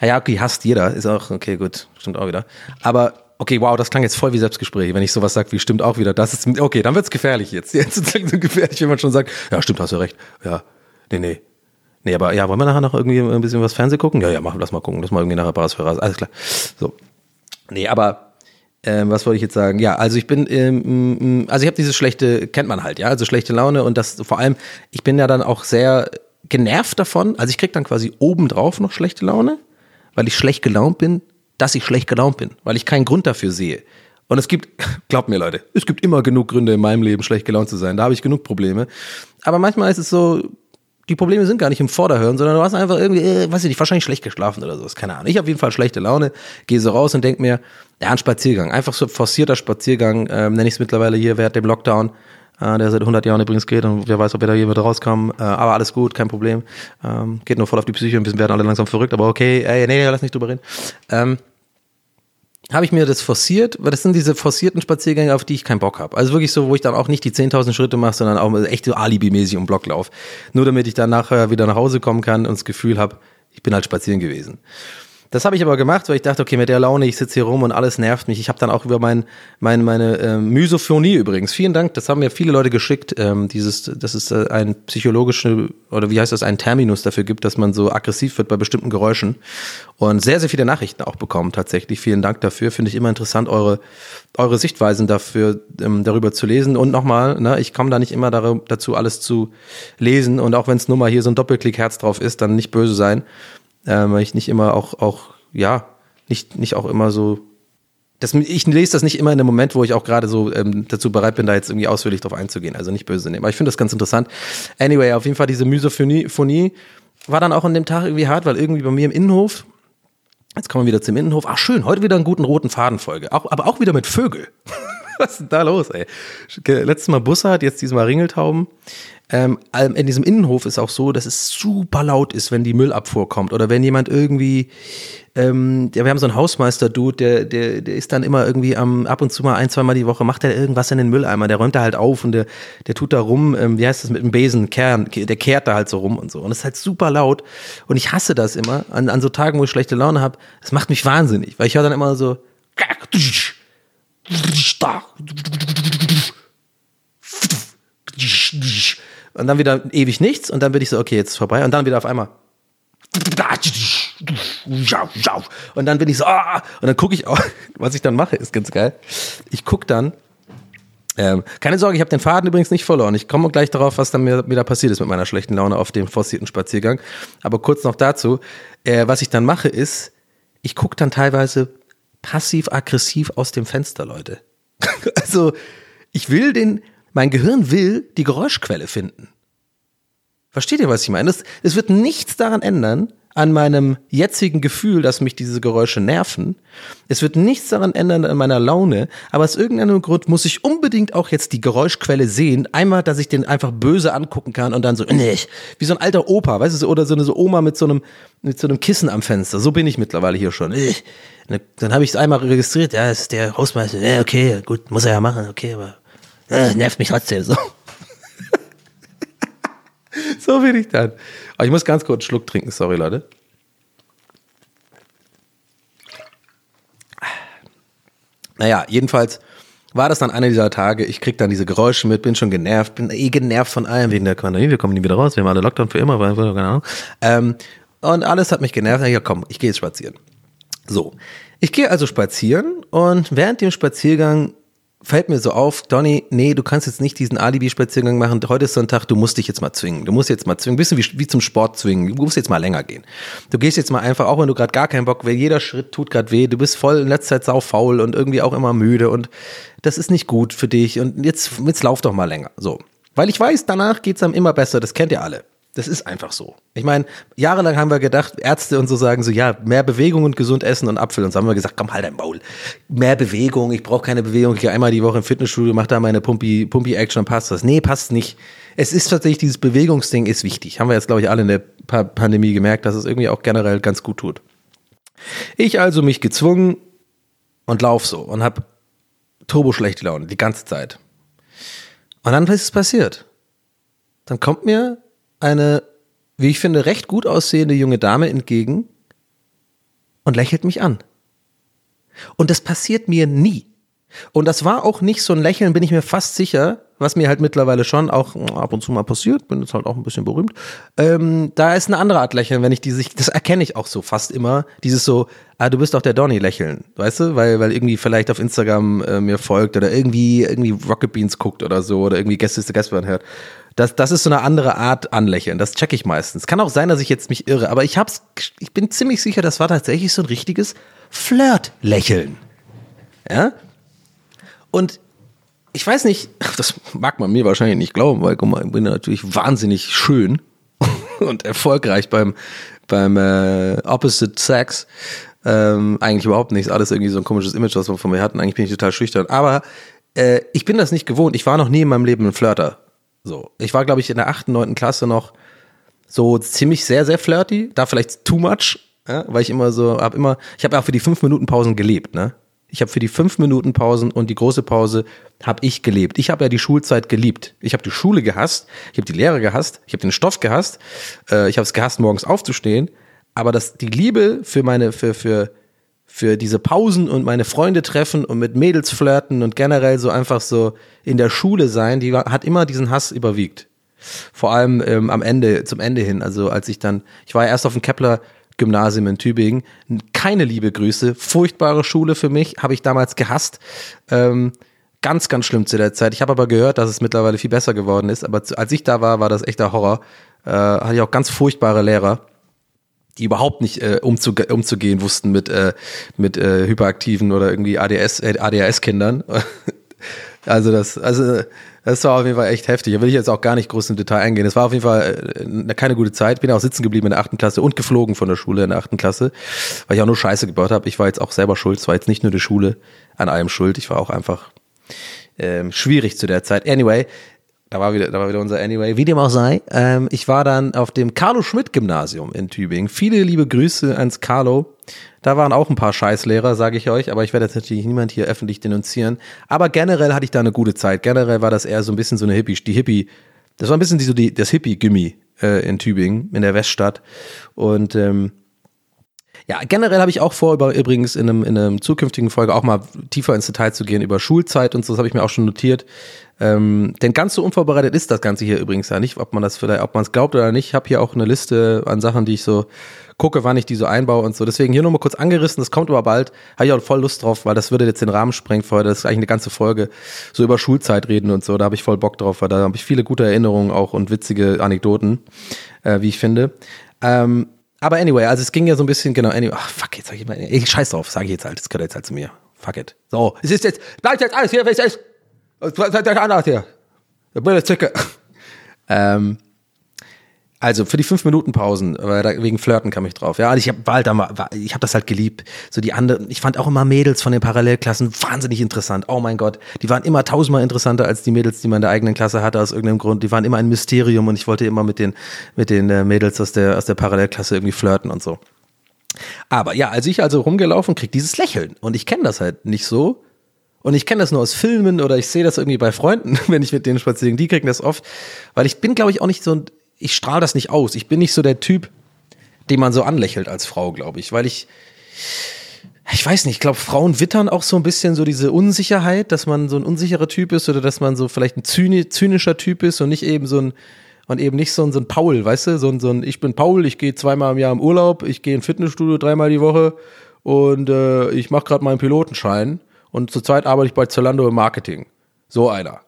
Hayaki hasst jeder, ist auch, okay, gut, stimmt auch wieder. Aber, okay, wow, das klang jetzt voll wie Selbstgespräch, wenn ich sowas sage wie stimmt auch wieder. Das ist, okay, dann wird's gefährlich jetzt. [LAUGHS] Jetzt ist es so gefährlich, wenn man schon sagt, ja, stimmt, hast du recht. Ja, nee, nee. Nee, aber ja, wollen wir nachher noch irgendwie ein bisschen was Fernsehen gucken? Ja, ja, machen, lass mal gucken. Lass mal irgendwie nachher Paras für Ras. Alles klar. So. Nee, aber ähm, was wollte ich jetzt sagen? Ja, also ich bin, ähm, also ich habe dieses schlechte, kennt man halt, ja, also schlechte Laune und das vor allem, ich bin ja dann auch sehr genervt davon. Also ich krieg dann quasi obendrauf noch schlechte Laune, weil ich schlecht gelaunt bin, dass ich schlecht gelaunt bin, weil ich keinen Grund dafür sehe. Und es gibt, [LAUGHS] glaubt mir Leute, es gibt immer genug Gründe in meinem Leben schlecht gelaunt zu sein. Da habe ich genug Probleme. Aber manchmal ist es so, die Probleme sind gar nicht im Vorderhören, sondern du hast einfach irgendwie, äh, weiß ich nicht, wahrscheinlich schlecht geschlafen oder sowas. Keine Ahnung. Ich habe auf jeden Fall schlechte Laune, gehe so raus und denk mir, ja, ein Spaziergang. Einfach so forcierter Spaziergang, ähm, nenne ich es mittlerweile hier während dem Lockdown, äh, der seit 100 Jahren übrigens geht und wer weiß, ob wir da hier wieder. Äh, aber alles gut, kein Problem. Ähm, geht nur voll auf die Psyche, ein bisschen werden alle langsam verrückt, aber okay, ey, nee, lass nicht drüber reden. Ähm, habe ich mir das forciert, weil das sind diese forcierten Spaziergänge, auf die ich keinen Bock habe. Also wirklich so, wo ich dann auch nicht die 10.000 Schritte mache, sondern auch echt so alibimäßig um Block lauf. Nur damit ich dann nachher wieder nach Hause kommen kann und das Gefühl habe, ich bin halt spazieren gewesen. Das habe ich aber gemacht, weil ich dachte, okay, mit der Laune, ich sitze hier rum und alles nervt mich. Ich habe dann auch über mein, mein, meine äh, Mysophonie übrigens, vielen Dank, das haben mir viele Leute geschickt, ähm, dieses, dass es äh, ein psychologische, oder wie heißt das, ein Terminus dafür gibt, dass man so aggressiv wird bei bestimmten Geräuschen. Und sehr, sehr viele Nachrichten auch bekommen tatsächlich. Vielen Dank dafür. Finde ich immer interessant, eure, eure Sichtweisen dafür, ähm, darüber zu lesen. Und nochmal, ne, ich komme da nicht immer dazu, alles zu lesen. Und auch wenn es nur mal hier so ein Doppelklick-Herz drauf ist, dann nicht böse sein äh, weil ich nicht immer auch, auch, ja, nicht, nicht auch immer so. Das, ich lese das nicht immer in einem Moment, wo ich auch gerade so ähm, dazu bereit bin, da jetzt irgendwie ausführlich drauf einzugehen. Also nicht böse nehmen. Aber ich finde das ganz interessant. Anyway, auf jeden Fall diese Mysophonie war dann auch an dem Tag irgendwie hart, weil irgendwie bei mir im Innenhof, jetzt kommen wir wieder zum Innenhof, ach schön, heute wieder einen guten roten Fadenfolge. Auch, aber auch wieder mit Vögel. [LAUGHS] Was ist denn da los, ey? Letztes Mal Bussard, jetzt diesmal Ringeltauben. Ähm, in diesem Innenhof ist auch so, dass es super laut ist, wenn die Müllabfuhr kommt oder wenn jemand irgendwie, ähm, ja, wir haben so einen Hausmeister-Dude, der, der, der ist dann immer irgendwie am, ab und zu mal ein, zweimal die Woche, macht er irgendwas in den Mülleimer, der räumt da halt auf und der, der tut da rum, ähm, wie heißt das mit dem Besen, Kern, der kehrt da halt so rum und so. Und es ist halt super laut und ich hasse das immer, an, an so Tagen, wo ich schlechte Laune habe, das macht mich wahnsinnig, weil ich höre dann immer so, und dann wieder ewig nichts und dann bin ich so, okay, jetzt ist vorbei und dann wieder auf einmal. Und dann bin ich so, ah, und dann gucke ich auch, [LAUGHS] was ich dann mache, ist ganz geil. Ich gucke dann, ähm, keine Sorge, ich habe den Faden übrigens nicht verloren. Ich komme gleich darauf, was dann mir wieder passiert ist mit meiner schlechten Laune auf dem forcierten Spaziergang. Aber kurz noch dazu, äh, was ich dann mache ist, ich gucke dann teilweise passiv-aggressiv aus dem Fenster, Leute. [LAUGHS] also, ich will den, mein Gehirn will die Geräuschquelle finden. Versteht ihr, was ich meine? Es, wird nichts daran ändern, an meinem jetzigen Gefühl, dass mich diese Geräusche nerven. Es wird nichts daran ändern an meiner Laune, aber aus irgendeinem Grund muss ich unbedingt auch jetzt die Geräuschquelle sehen. Einmal, dass ich den einfach böse angucken kann und dann so, nee, wie so ein alter Opa, weißt du, oder so eine so Oma mit so einem, mit so einem Kissen am Fenster. So bin ich mittlerweile hier schon. Dann habe ich es einmal registriert, ja, das ist der Hausmeister, ja, okay, gut, muss er ja machen, okay, aber äh, nervt mich trotzdem so. [LAUGHS] so bin ich dann. Aber ich muss ganz kurz einen Schluck trinken, sorry, Leute. Naja, jedenfalls war das dann einer dieser Tage, ich krieg dann diese Geräusche mit, bin schon genervt, bin eh genervt von allem, wegen der Pandemie, wir kommen nie wieder raus, wir haben alle Lockdown für immer, weil, keine Ahnung. Ähm, und alles hat mich genervt, ja komm, ich gehe jetzt spazieren. So, ich gehe also spazieren und während dem Spaziergang fällt mir so auf, Donny, nee, du kannst jetzt nicht diesen Alibi-Spaziergang machen. Heute ist Sonntag, du musst dich jetzt mal zwingen. Du musst jetzt mal zwingen. Bisschen wie, wie zum Sport zwingen. Du musst jetzt mal länger gehen. Du gehst jetzt mal einfach, auch wenn du gerade gar keinen Bock, weil jeder Schritt tut gerade weh. Du bist voll in letzter Zeit sau faul und irgendwie auch immer müde und das ist nicht gut für dich. Und jetzt, jetzt lauf doch mal länger. So. Weil ich weiß, danach geht's einem immer besser. Das kennt ihr alle. Das ist einfach so. Ich meine, jahrelang haben wir gedacht, Ärzte und so sagen so, ja, mehr Bewegung und gesund essen und Apfel. Und so haben wir gesagt, komm, halt dein Maul. Mehr Bewegung, ich brauche keine Bewegung. Ich gehe einmal die Woche im Fitnessstudio, mach da meine Pumpi, Pumpi-Action und passt das. Nee, passt nicht. Es ist tatsächlich, dieses Bewegungsding ist wichtig. Haben wir jetzt, glaube ich, alle in der pa Pandemie gemerkt, dass es irgendwie auch generell ganz gut tut. Ich also mich gezwungen und lauf so und hab turbo schlechte Laune die ganze Zeit. Und dann ist es passiert. Dann kommt mir eine, wie ich finde, recht gut aussehende junge Dame entgegen und lächelt mich an. Und das passiert mir nie. Und das war auch nicht so ein Lächeln, bin ich mir fast sicher, was mir halt mittlerweile schon auch ab und zu mal passiert, bin jetzt halt auch ein bisschen berühmt. Ähm, da ist eine andere Art Lächeln, wenn ich die sich, das erkenne ich auch so fast immer, dieses so, ah, du bist doch der Donny Lächeln, weißt du, weil, weil irgendwie vielleicht auf Instagram äh, mir folgt oder irgendwie, irgendwie Rocket Beans guckt oder so oder irgendwie Gäste ist der Gastmann hört. Das, das ist so eine andere Art anlächeln. Das checke ich meistens. Kann auch sein, dass ich jetzt mich irre, aber ich hab's, ich bin ziemlich sicher, das war tatsächlich so ein richtiges Flirt-Lächeln. Ja? Und ich weiß nicht, [LAUGHS] das mag man mir wahrscheinlich nicht glauben, weil guck mal, ich bin natürlich wahnsinnig schön [LAUGHS] und erfolgreich beim, beim äh, Opposite Sex. Ähm, eigentlich überhaupt nichts, alles irgendwie so ein komisches Image, was wir von mir hatten. Eigentlich bin ich total schüchtern. Aber äh, ich bin das nicht gewohnt. Ich war noch nie in meinem Leben ein Flirter. So, ich war, glaube ich, in der achten, neunten Klasse noch so ziemlich sehr, sehr flirty. Da vielleicht too much, ja, weil ich immer so, hab immer, ich habe auch für die fünf Minuten Pausen gelebt, ne? Ich habe für die fünf Minuten Pausen und die große Pause habe ich gelebt. Ich habe ja die Schulzeit geliebt. Ich habe die Schule gehasst, ich habe die Lehre gehasst, ich habe den Stoff gehasst, äh, ich habe es gehasst, morgens aufzustehen. Aber das, die Liebe für meine, für, für, für diese Pausen und meine Freunde treffen und mit Mädels flirten und generell so einfach so in der Schule sein, die hat immer diesen Hass überwiegt. Vor allem ähm, am Ende, zum Ende hin. Also als ich dann, ich war ja erst auf dem Kepler Gymnasium in Tübingen. Keine liebe Grüße, furchtbare Schule für mich, habe ich damals gehasst. Ähm, ganz, ganz schlimm zu der Zeit. Ich habe aber gehört, dass es mittlerweile viel besser geworden ist. Aber als ich da war, war das echter Horror. Äh, hatte ich auch ganz furchtbare Lehrer die überhaupt nicht äh, umzuge umzugehen wussten mit, äh, mit äh, hyperaktiven oder irgendwie ADS, äh, ADHS-Kindern. [LAUGHS] also das, also das war auf jeden Fall echt heftig. Da will ich jetzt auch gar nicht groß im Detail eingehen. Es war auf jeden Fall äh, keine gute Zeit. Bin auch sitzen geblieben in der achten Klasse und geflogen von der Schule in der achten Klasse, weil ich auch nur Scheiße gebaut habe. Ich war jetzt auch selber schuld. Es war jetzt nicht nur die Schule an allem schuld. Ich war auch einfach ähm, schwierig zu der Zeit. Anyway, da war wieder, da war wieder unser Anyway. Wie dem auch sei, ähm, ich war dann auf dem Carlo Schmidt Gymnasium in Tübingen. Viele liebe Grüße ans Carlo. Da waren auch ein paar Scheißlehrer, sage ich euch, aber ich werde jetzt natürlich niemand hier öffentlich denunzieren. Aber generell hatte ich da eine gute Zeit. Generell war das eher so ein bisschen so eine Hippie, die Hippie, das war ein bisschen die, so die, das Hippie-Gimmi äh, in Tübingen, in der Weststadt. Und ähm, ja, generell habe ich auch vor, über, übrigens in einem, in einem zukünftigen Folge auch mal tiefer ins Detail zu gehen über Schulzeit und so, das habe ich mir auch schon notiert. Ähm, denn ganz so unvorbereitet ist das Ganze hier übrigens ja nicht, ob man das vielleicht, ob man es glaubt oder nicht. Ich habe hier auch eine Liste an Sachen, die ich so gucke, wann ich die so einbaue und so. Deswegen hier nochmal kurz angerissen, das kommt aber bald. Habe ich auch voll Lust drauf, weil das würde jetzt den Rahmen sprengen für heute. Das ist eigentlich eine ganze Folge, so über Schulzeit reden und so. Da habe ich voll Bock drauf, weil da habe ich viele gute Erinnerungen auch und witzige Anekdoten, äh, wie ich finde. Ähm, aber anyway, also es ging ja so ein bisschen, genau, anyway, ach fuck, jetzt sag ich mal, ey, scheiß drauf, sage ich jetzt halt, das gehört jetzt halt zu mir. Fuck it. So, es ist jetzt, bleibt jetzt alles hier, wie es ist. Seid euch anders hier. Der blöde Zicke. ähm, also für die fünf Minuten Pausen, weil da, wegen Flirten kam ich drauf. Ja, ich habe halt ich habe das halt geliebt. So die anderen, ich fand auch immer Mädels von den Parallelklassen wahnsinnig interessant. Oh mein Gott, die waren immer tausendmal interessanter als die Mädels, die man in der eigenen Klasse hatte aus irgendeinem Grund. Die waren immer ein Mysterium und ich wollte immer mit den mit den äh, Mädels aus der aus der Parallelklasse irgendwie flirten und so. Aber ja, als ich also rumgelaufen, krieg dieses Lächeln und ich kenne das halt nicht so. Und ich kenne das nur aus Filmen oder ich sehe das irgendwie bei Freunden, [LAUGHS] wenn ich mit denen spazieren. Die kriegen das oft, weil ich bin, glaube ich, auch nicht so ein, ich strahle das nicht aus. Ich bin nicht so der Typ, den man so anlächelt als Frau, glaube ich, weil ich, ich weiß nicht, ich glaube, Frauen wittern auch so ein bisschen so diese Unsicherheit, dass man so ein unsicherer Typ ist oder dass man so vielleicht ein zyni zynischer Typ ist und nicht eben so ein, und eben nicht so ein, so ein Paul, weißt du, so ein, so ein, ich bin Paul, ich gehe zweimal im Jahr im Urlaub, ich gehe in Fitnessstudio dreimal die Woche und äh, ich mache gerade meinen Pilotenschein und zurzeit arbeite ich bei Zalando im Marketing. So einer.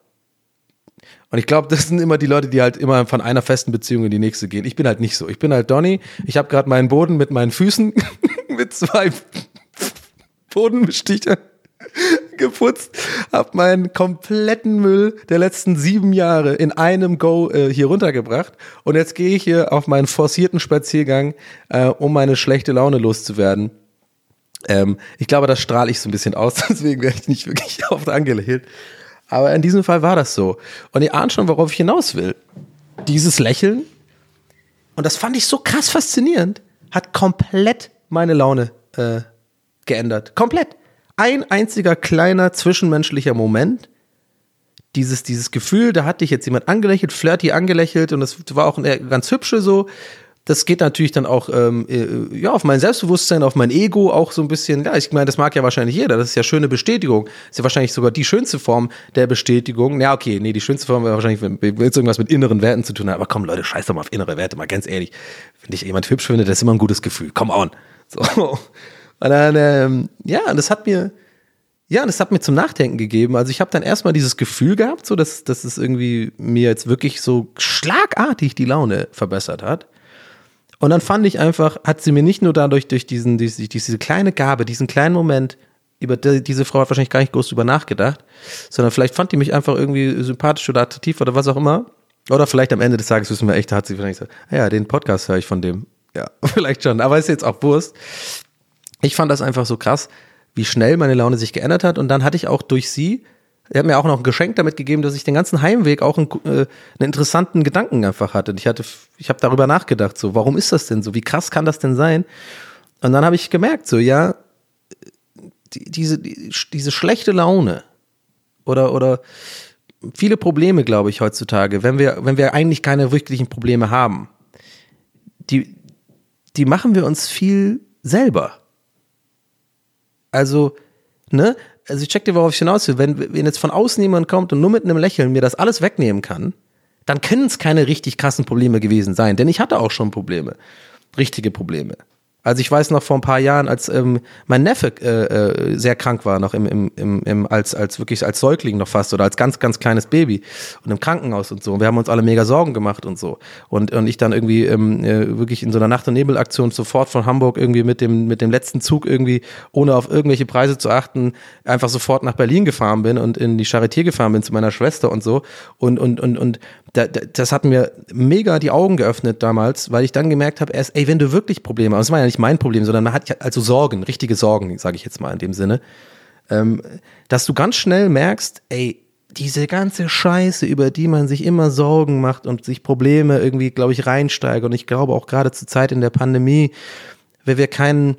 Und ich glaube, das sind immer die Leute, die halt immer von einer festen Beziehung in die nächste gehen. Ich bin halt nicht so. Ich bin halt Donny. Ich habe gerade meinen Boden mit meinen Füßen [LAUGHS] mit zwei Bodenbestichern geputzt, habe meinen kompletten Müll der letzten sieben Jahre in einem Go äh, hier runtergebracht und jetzt gehe ich hier auf meinen forcierten Spaziergang, äh, um meine schlechte Laune loszuwerden. Ähm, ich glaube, das strahle ich so ein bisschen aus, [LAUGHS] deswegen werde ich nicht wirklich [LAUGHS] oft angelächelt. Aber in diesem Fall war das so. Und ihr ahnt schon, worauf ich hinaus will. Dieses Lächeln, und das fand ich so krass faszinierend, hat komplett meine Laune äh, geändert. Komplett. Ein einziger kleiner zwischenmenschlicher Moment, dieses, dieses Gefühl, da hat dich jetzt jemand angelächelt, flirty angelächelt und das war auch eine ganz hübsche so. Das geht natürlich dann auch ähm, äh, ja, auf mein Selbstbewusstsein, auf mein Ego auch so ein bisschen. Ja, ich meine, das mag ja wahrscheinlich jeder. Das ist ja schöne Bestätigung. ist ja wahrscheinlich sogar die schönste Form der Bestätigung. Ja, okay, nee, die schönste Form wäre wahrscheinlich, wenn es irgendwas mit inneren Werten zu tun hat. Aber komm, Leute, scheiß doch mal auf innere Werte, mal ganz ehrlich. Wenn dich jemand hübsch findet, das ist immer ein gutes Gefühl. Come on. [LAUGHS] So. Und dann, ähm, ja, und das hat mir, ja, das hat mir zum Nachdenken gegeben. Also ich habe dann erstmal dieses Gefühl gehabt, so dass, dass es irgendwie mir jetzt wirklich so schlagartig die Laune verbessert hat. Und dann fand ich einfach, hat sie mir nicht nur dadurch durch diesen, diese, diese kleine Gabe, diesen kleinen Moment, über die, diese Frau hat wahrscheinlich gar nicht groß drüber nachgedacht, sondern vielleicht fand die mich einfach irgendwie sympathisch oder attraktiv oder was auch immer. Oder vielleicht am Ende des Tages wissen wir echt, hat sie vielleicht gesagt, ja, den Podcast höre ich von dem. Ja, [LAUGHS] vielleicht schon, aber ist jetzt auch Wurst. Ich fand das einfach so krass, wie schnell meine Laune sich geändert hat. Und dann hatte ich auch durch sie, er hat mir auch noch ein Geschenk damit gegeben, dass ich den ganzen Heimweg auch einen, äh, einen interessanten Gedanken einfach hatte. Ich hatte, ich habe darüber nachgedacht, so, warum ist das denn so? Wie krass kann das denn sein? Und dann habe ich gemerkt, so, ja, die, diese, die, diese schlechte Laune oder, oder viele Probleme, glaube ich, heutzutage, wenn wir, wenn wir eigentlich keine wirklichen Probleme haben, die, die machen wir uns viel selber. Also, ne? Also ich check dir, worauf ich hinaus will. Wenn, wenn jetzt von außen jemand kommt und nur mit einem Lächeln mir das alles wegnehmen kann, dann können es keine richtig krassen Probleme gewesen sein. Denn ich hatte auch schon Probleme. Richtige Probleme. Also ich weiß noch vor ein paar Jahren, als ähm, mein Neffe äh, äh, sehr krank war, noch im, im, im, im, als, als wirklich als Säugling noch fast oder als ganz, ganz kleines Baby und im Krankenhaus und so. Und wir haben uns alle mega Sorgen gemacht und so. Und, und ich dann irgendwie ähm, äh, wirklich in so einer Nacht- und Nebelaktion sofort von Hamburg irgendwie mit dem, mit dem letzten Zug irgendwie, ohne auf irgendwelche Preise zu achten, einfach sofort nach Berlin gefahren bin und in die Charité gefahren bin zu meiner Schwester und so. Und, und, und, und da, da, das hat mir mega die Augen geöffnet damals, weil ich dann gemerkt habe, erst, ey, wenn du wirklich Probleme hast, das war ja nicht mein Problem, sondern man hat ja also Sorgen, richtige Sorgen, sage ich jetzt mal in dem Sinne, ähm, dass du ganz schnell merkst, ey, diese ganze Scheiße, über die man sich immer Sorgen macht und sich Probleme irgendwie, glaube ich, reinsteigert. Und ich glaube auch gerade zur Zeit in der Pandemie, wenn wir keinen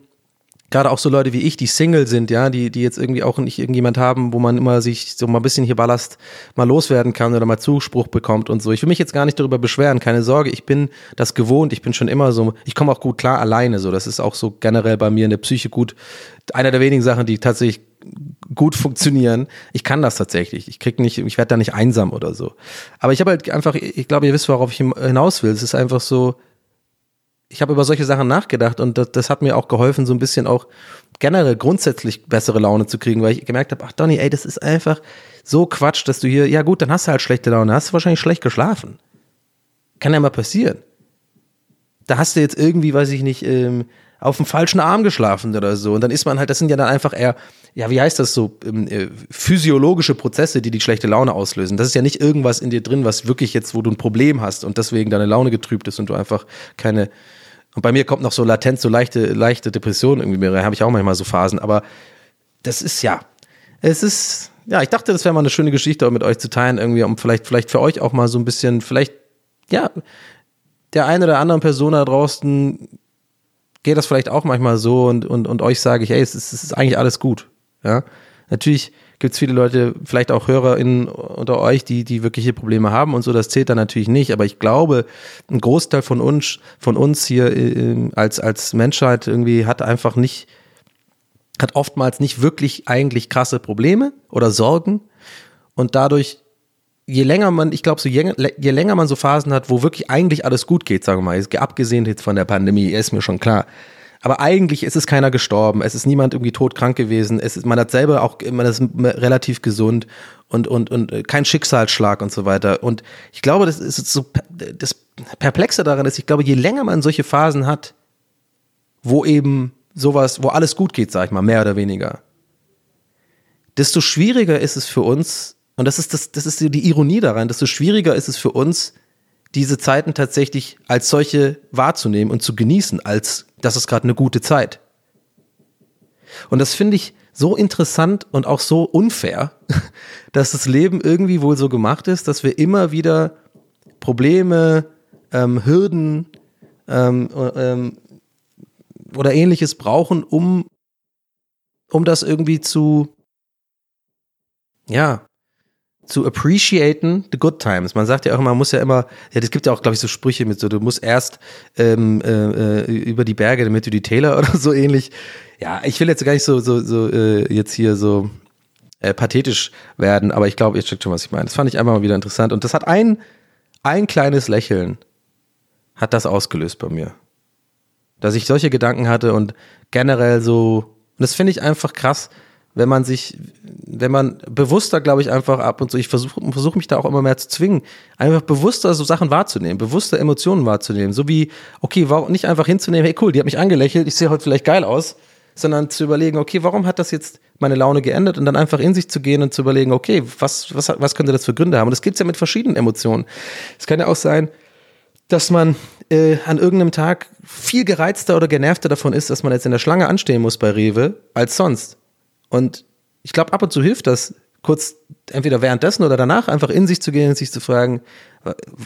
gerade auch so Leute wie ich, die Single sind, ja, die, die jetzt irgendwie auch nicht irgendjemand haben, wo man immer sich so mal ein bisschen hier Ballast mal loswerden kann oder mal Zuspruch bekommt und so. Ich will mich jetzt gar nicht darüber beschweren, keine Sorge, ich bin das gewohnt, ich bin schon immer so, ich komme auch gut klar alleine, so. Das ist auch so generell bei mir in der Psyche gut. Einer der wenigen Sachen, die tatsächlich gut funktionieren. Ich kann das tatsächlich. Ich krieg nicht, ich werde da nicht einsam oder so. Aber ich habe halt einfach, ich glaube, ihr wisst, worauf ich hinaus will. Es ist einfach so, ich habe über solche Sachen nachgedacht und das, das, hat mir auch geholfen, so ein bisschen auch generell grundsätzlich bessere Laune zu kriegen, weil ich gemerkt habe, ach Donny, ey, das ist einfach so Quatsch, dass du hier, ja gut, dann hast du halt schlechte Laune, hast du wahrscheinlich schlecht geschlafen. Kann ja mal passieren. Da hast du jetzt irgendwie, weiß ich nicht, ähm, auf dem falschen Arm geschlafen oder so. Und dann ist man halt, das sind ja dann einfach eher, ja, wie heißt das so, ähm, äh, physiologische Prozesse, die die schlechte Laune auslösen. Das ist ja nicht irgendwas in dir drin, was wirklich jetzt, wo du ein Problem hast und deswegen deine Laune getrübt ist und du einfach keine, und bei mir kommt noch so latent so leichte, leichte Depression irgendwie mehr rein. Habe ich auch manchmal so Phasen. Aber das ist ja, es ist, ja, ich dachte, das wäre mal eine schöne Geschichte mit euch zu teilen, irgendwie, um vielleicht, vielleicht für euch auch mal so ein bisschen, vielleicht, ja, der eine oder anderen Person da draußen geht das vielleicht auch manchmal so und, und, und euch sage ich, ey, es ist, es ist eigentlich alles gut. Ja, natürlich gibt es viele Leute, vielleicht auch HörerInnen unter euch, die, die wirkliche Probleme haben und so, das zählt dann natürlich nicht. Aber ich glaube, ein Großteil von uns, von uns hier äh, als, als Menschheit irgendwie hat einfach nicht, hat oftmals nicht wirklich eigentlich krasse Probleme oder Sorgen. Und dadurch, je länger man, ich glaube, so je, je länger man so Phasen hat, wo wirklich eigentlich alles gut geht, sagen wir mal, abgesehen jetzt von der Pandemie, ist mir schon klar. Aber eigentlich ist es keiner gestorben, es ist niemand irgendwie todkrank gewesen, es ist, man hat selber auch, man ist relativ gesund und, und, und äh, kein Schicksalsschlag und so weiter. Und ich glaube, das ist so, das Perplexe daran ist, ich glaube, je länger man solche Phasen hat, wo eben sowas, wo alles gut geht, sag ich mal, mehr oder weniger, desto schwieriger ist es für uns, und das ist das, das ist die Ironie daran, desto schwieriger ist es für uns, diese Zeiten tatsächlich als solche wahrzunehmen und zu genießen, als das ist gerade eine gute Zeit. Und das finde ich so interessant und auch so unfair, [LAUGHS] dass das Leben irgendwie wohl so gemacht ist, dass wir immer wieder Probleme, ähm, Hürden ähm, ähm, oder ähnliches brauchen, um, um das irgendwie zu, ja, zu appreciaten the good times. Man sagt ja auch immer, man muss ja immer, ja, das gibt ja auch, glaube ich, so Sprüche mit so, du musst erst ähm, äh, äh, über die Berge, damit du die Täler [LAUGHS] oder so ähnlich. Ja, ich will jetzt gar nicht so, so, so äh, jetzt hier so äh, pathetisch werden, aber ich glaube, ihr checkt schon, was ich meine. Das fand ich einfach mal wieder interessant. Und das hat ein, ein kleines Lächeln hat das ausgelöst bei mir. Dass ich solche Gedanken hatte und generell so, und das finde ich einfach krass, wenn man sich, wenn man bewusster, glaube ich, einfach ab und zu, ich versuche versuch mich da auch immer mehr zu zwingen, einfach bewusster so Sachen wahrzunehmen, bewusster Emotionen wahrzunehmen. So wie, okay, warum nicht einfach hinzunehmen, hey cool, die hat mich angelächelt, ich sehe heute vielleicht geil aus, sondern zu überlegen, okay, warum hat das jetzt meine Laune geändert und dann einfach in sich zu gehen und zu überlegen, okay, was, was, was könnte das für Gründe haben? Und das gibt's ja mit verschiedenen Emotionen. Es kann ja auch sein, dass man äh, an irgendeinem Tag viel gereizter oder genervter davon ist, dass man jetzt in der Schlange anstehen muss bei Rewe, als sonst. Und ich glaube, ab und zu hilft das, kurz entweder währenddessen oder danach einfach in sich zu gehen und sich zu fragen,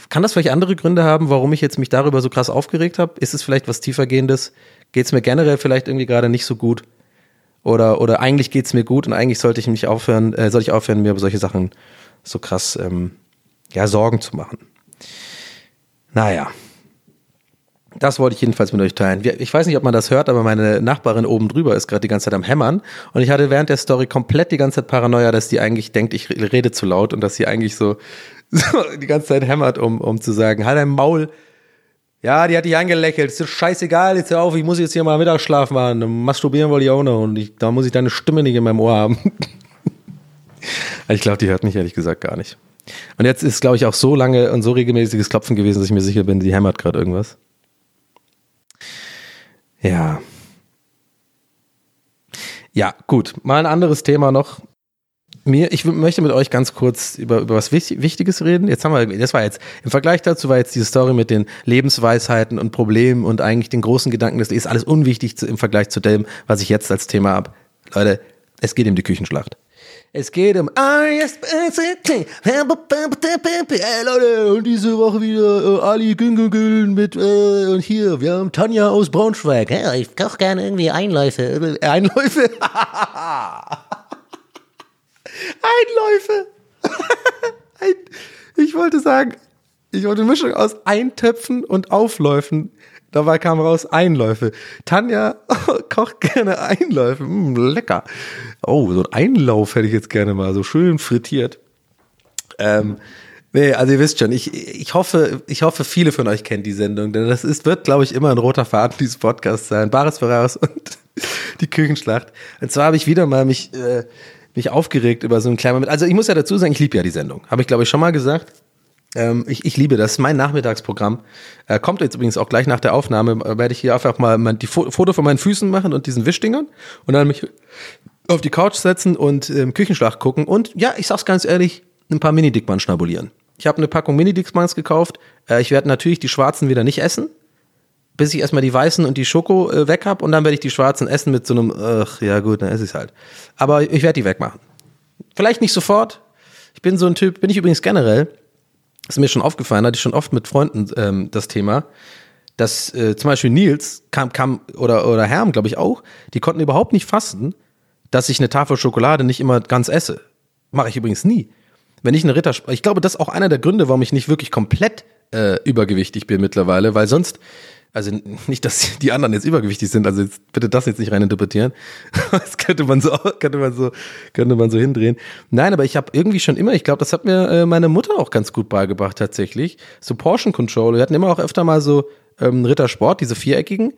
kann das vielleicht andere Gründe haben, warum ich jetzt mich darüber so krass aufgeregt habe? Ist es vielleicht was tiefergehendes? Geht es mir generell vielleicht irgendwie gerade nicht so gut? Oder, oder eigentlich geht es mir gut und eigentlich sollte ich mich aufhören, äh, soll ich aufhören, mir über solche Sachen so krass ähm, ja, Sorgen zu machen. Naja, das wollte ich jedenfalls mit euch teilen. Ich weiß nicht, ob man das hört, aber meine Nachbarin oben drüber ist gerade die ganze Zeit am Hämmern. Und ich hatte während der Story komplett die ganze Zeit Paranoia, dass die eigentlich denkt, ich rede zu laut und dass sie eigentlich so, [LAUGHS] so die ganze Zeit hämmert, um, um zu sagen, halt dein Maul. Ja, die hat dich angelächelt. Ist scheißegal, jetzt hör auf, ich muss jetzt hier mal Mittagsschlaf machen. Masturbieren wollte ich auch noch und ich, da muss ich deine Stimme nicht in meinem Ohr haben. [LAUGHS] ich glaube, die hört mich ehrlich gesagt gar nicht. Und jetzt ist, glaube ich, auch so lange und so regelmäßiges Klopfen gewesen, dass ich mir sicher bin, die hämmert gerade irgendwas. Ja. Ja, gut. Mal ein anderes Thema noch. Mir, ich möchte mit euch ganz kurz über, über was Wichtiges reden. Jetzt haben wir, das war jetzt, im Vergleich dazu war jetzt diese Story mit den Lebensweisheiten und Problemen und eigentlich den großen Gedanken, das ist alles unwichtig zu, im Vergleich zu dem, was ich jetzt als Thema habe. Leute, es geht um die Küchenschlacht. Es geht um Hey Leute, und diese Woche wieder äh, Ali Güngüngün mit äh, und hier, wir haben Tanja aus Braunschweig. Ja, ich koche gerne irgendwie Einläufe. Einläufe? [LAUGHS] Einläufe. [LAUGHS] Ein, ich wollte sagen, ich wollte eine Mischung aus Eintöpfen und Aufläufen. Dabei kam raus Einläufe. Tanja [LAUGHS] kocht gerne Einläufe. Mm, lecker. Oh, so ein Einlauf hätte ich jetzt gerne mal. So schön frittiert. Ähm, nee, also ihr wisst schon, ich, ich hoffe, ich hoffe, viele von euch kennen die Sendung, denn das ist, wird, glaube ich, immer ein roter Faden dieses Podcasts sein. Baris Ferraris und [LAUGHS] die Küchenschlacht. Und zwar habe ich wieder mal mich, äh, mich aufgeregt über so einen kleinen Moment. Also ich muss ja dazu sagen, ich liebe ja die Sendung. Habe ich, glaube ich, schon mal gesagt. Ähm, ich, ich liebe das, mein Nachmittagsprogramm. Äh, kommt jetzt übrigens auch gleich nach der Aufnahme, äh, werde ich hier einfach mal mein, die Fo Foto von meinen Füßen machen und diesen Wischdingern und dann mich auf die Couch setzen und ähm, Küchenschlag gucken und ja, ich sag's ganz ehrlich, ein paar Mini-Dickmann schnabulieren. Ich habe eine Packung Mini-Dickmanns gekauft. Äh, ich werde natürlich die schwarzen wieder nicht essen, bis ich erstmal die weißen und die Schoko äh, weg hab und dann werde ich die schwarzen essen mit so einem, ach ja gut, dann esse ich's halt. Aber ich werde die wegmachen. Vielleicht nicht sofort. Ich bin so ein Typ, bin ich übrigens generell ist mir schon aufgefallen, hatte ich schon oft mit Freunden ähm, das Thema, dass äh, zum Beispiel Nils kam, kam oder, oder Herm, glaube ich auch, die konnten überhaupt nicht fassen, dass ich eine Tafel Schokolade nicht immer ganz esse. Mache ich übrigens nie. Wenn ich eine Ritter, ich glaube, das ist auch einer der Gründe, warum ich nicht wirklich komplett äh, übergewichtig bin mittlerweile, weil sonst also nicht, dass die anderen jetzt übergewichtig sind, also jetzt, bitte das jetzt nicht reininterpretieren. [LAUGHS] Das könnte man so, könnte man so, könnte man so hindrehen. Nein, aber ich habe irgendwie schon immer, ich glaube, das hat mir äh, meine Mutter auch ganz gut beigebracht tatsächlich. So Portion Control. Wir hatten immer auch öfter mal so ähm, Rittersport, diese viereckigen.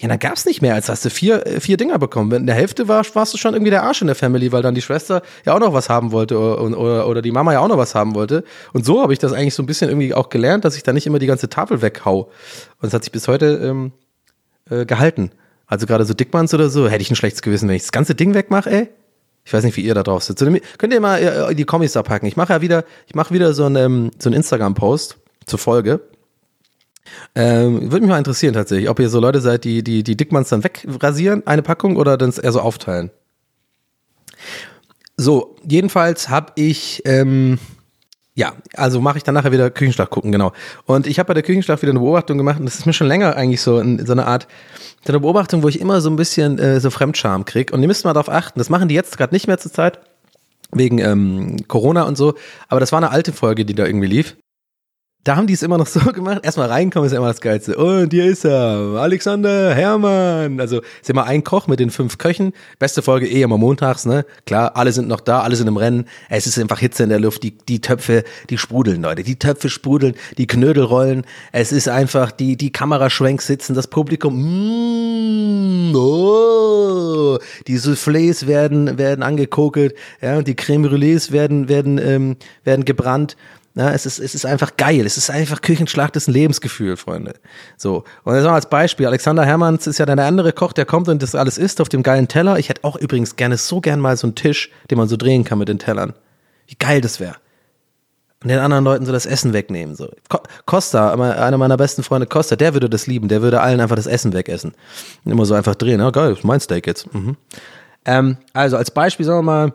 Ja, dann gab's nicht mehr, als hast du vier, äh, vier Dinger bekommen. In der Hälfte war, warst du schon irgendwie der Arsch in der Family, weil dann die Schwester ja auch noch was haben wollte oder, oder, oder die Mama ja auch noch was haben wollte. Und so habe ich das eigentlich so ein bisschen irgendwie auch gelernt, dass ich da nicht immer die ganze Tafel weghau. Und es hat sich bis heute ähm, äh, gehalten. Also gerade so Dickmanns oder so, hätte ich ein schlechtes Gewissen, wenn ich das ganze Ding wegmache, ey. Ich weiß nicht, wie ihr da drauf sitzt. Könnt ihr mal äh, die Kommis da packen. Ich mache ja wieder, ich mache wieder so einen, ähm, so einen Instagram-Post zur Folge. Ähm, Würde mich mal interessieren tatsächlich, ob ihr so Leute seid, die die, die Dickmanns dann wegrasieren, eine Packung, oder dann eher so aufteilen. So, jedenfalls habe ich, ähm, ja, also mache ich dann nachher wieder Küchenschlag gucken, genau. Und ich habe bei der Küchenschlag wieder eine Beobachtung gemacht und das ist mir schon länger eigentlich so, in, so eine Art, so eine Beobachtung, wo ich immer so ein bisschen äh, so Fremdscham krieg. Und ihr müsst mal darauf achten, das machen die jetzt gerade nicht mehr zur Zeit, wegen ähm, Corona und so, aber das war eine alte Folge, die da irgendwie lief da haben die es immer noch so [LAUGHS] gemacht. Erstmal reinkommen ist ja immer das Geilste. Und hier ist er, Alexander Hermann. Also ist immer ein Koch mit den fünf Köchen. Beste Folge eh immer montags, ne? Klar, alle sind noch da, alle sind im Rennen. Es ist einfach Hitze in der Luft. Die, die Töpfe, die sprudeln, Leute. Die Töpfe sprudeln, die Knödel rollen. Es ist einfach, die, die Kameraschwenks sitzen, das Publikum, mm, oh, die Soufflés werden, werden angekokelt, ja, und die Creme Brûlées werden, werden, ähm, werden gebrannt. Ja, es, ist, es ist einfach geil. Es ist einfach Küchenschlacht, ist ein Lebensgefühl, Freunde. So. Und jetzt mal als Beispiel. Alexander Hermanns ist ja dann der andere Koch, der kommt und das alles isst auf dem geilen Teller. Ich hätte auch übrigens gerne so gern mal so einen Tisch, den man so drehen kann mit den Tellern. Wie geil das wäre. Und den anderen Leuten so das Essen wegnehmen. So. Costa, einer meiner besten Freunde, Costa, der würde das lieben. Der würde allen einfach das Essen wegessen. Immer so einfach drehen. Ja, geil, ist mein Steak jetzt. Mhm. Ähm, also als Beispiel, sagen wir mal,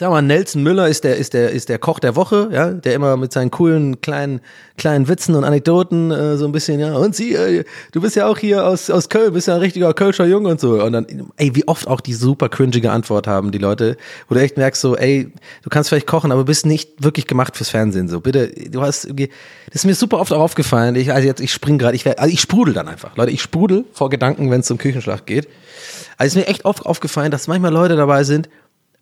Sag mal, Nelson Müller ist der, ist der, ist der Koch der Woche, ja, der immer mit seinen coolen kleinen, kleinen Witzen und Anekdoten äh, so ein bisschen, ja, und sie, äh, du bist ja auch hier aus, aus Köln, bist ja ein richtiger Kölscher Junge und so. Und dann, ey, wie oft auch die super cringige Antwort haben die Leute, wo du echt merkst, so, ey, du kannst vielleicht kochen, aber bist nicht wirklich gemacht fürs Fernsehen, so. Bitte, du hast irgendwie, das ist mir super oft auch aufgefallen. Ich, also jetzt, ich spring gerade, ich werde, also ich sprudel dann einfach. Leute, ich sprudel vor Gedanken, wenn es zum Küchenschlag geht. Also ist mir echt oft aufgefallen, dass manchmal Leute dabei sind,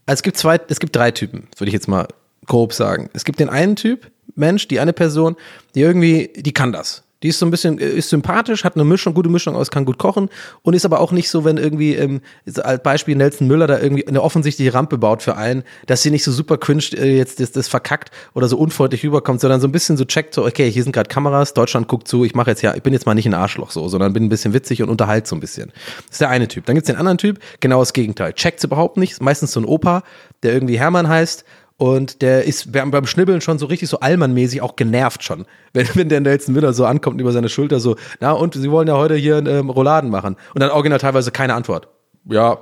also es gibt zwei, es gibt drei Typen, würde ich jetzt mal grob sagen. Es gibt den einen Typ, Mensch, die eine Person, die irgendwie, die kann das. Die ist so ein bisschen, äh, ist sympathisch, hat eine Mischung, gute Mischung aus, kann gut kochen und ist aber auch nicht so, wenn irgendwie, ähm, als Beispiel Nelson Müller da irgendwie eine offensichtliche Rampe baut für einen, dass sie nicht so super cringe äh, jetzt das, das verkackt oder so unfreundlich rüberkommt, sondern so ein bisschen so checkt, so, okay, hier sind gerade Kameras, Deutschland guckt zu, ich mache jetzt ja, ich bin jetzt mal nicht ein Arschloch so, sondern bin ein bisschen witzig und unterhalte so ein bisschen. Das ist der eine Typ. Dann gibt's den anderen Typ, genau das Gegenteil. Checkt's überhaupt nicht, meistens so ein Opa, der irgendwie Hermann heißt und der ist beim, Schnibbeln schon so richtig so Allmann-mäßig auch genervt schon. [LAUGHS] Wenn, wenn der Nelson Müller so ankommt über seine Schulter so, na und, Sie wollen ja heute hier ähm, Rouladen machen. Und dann original teilweise keine Antwort. Ja.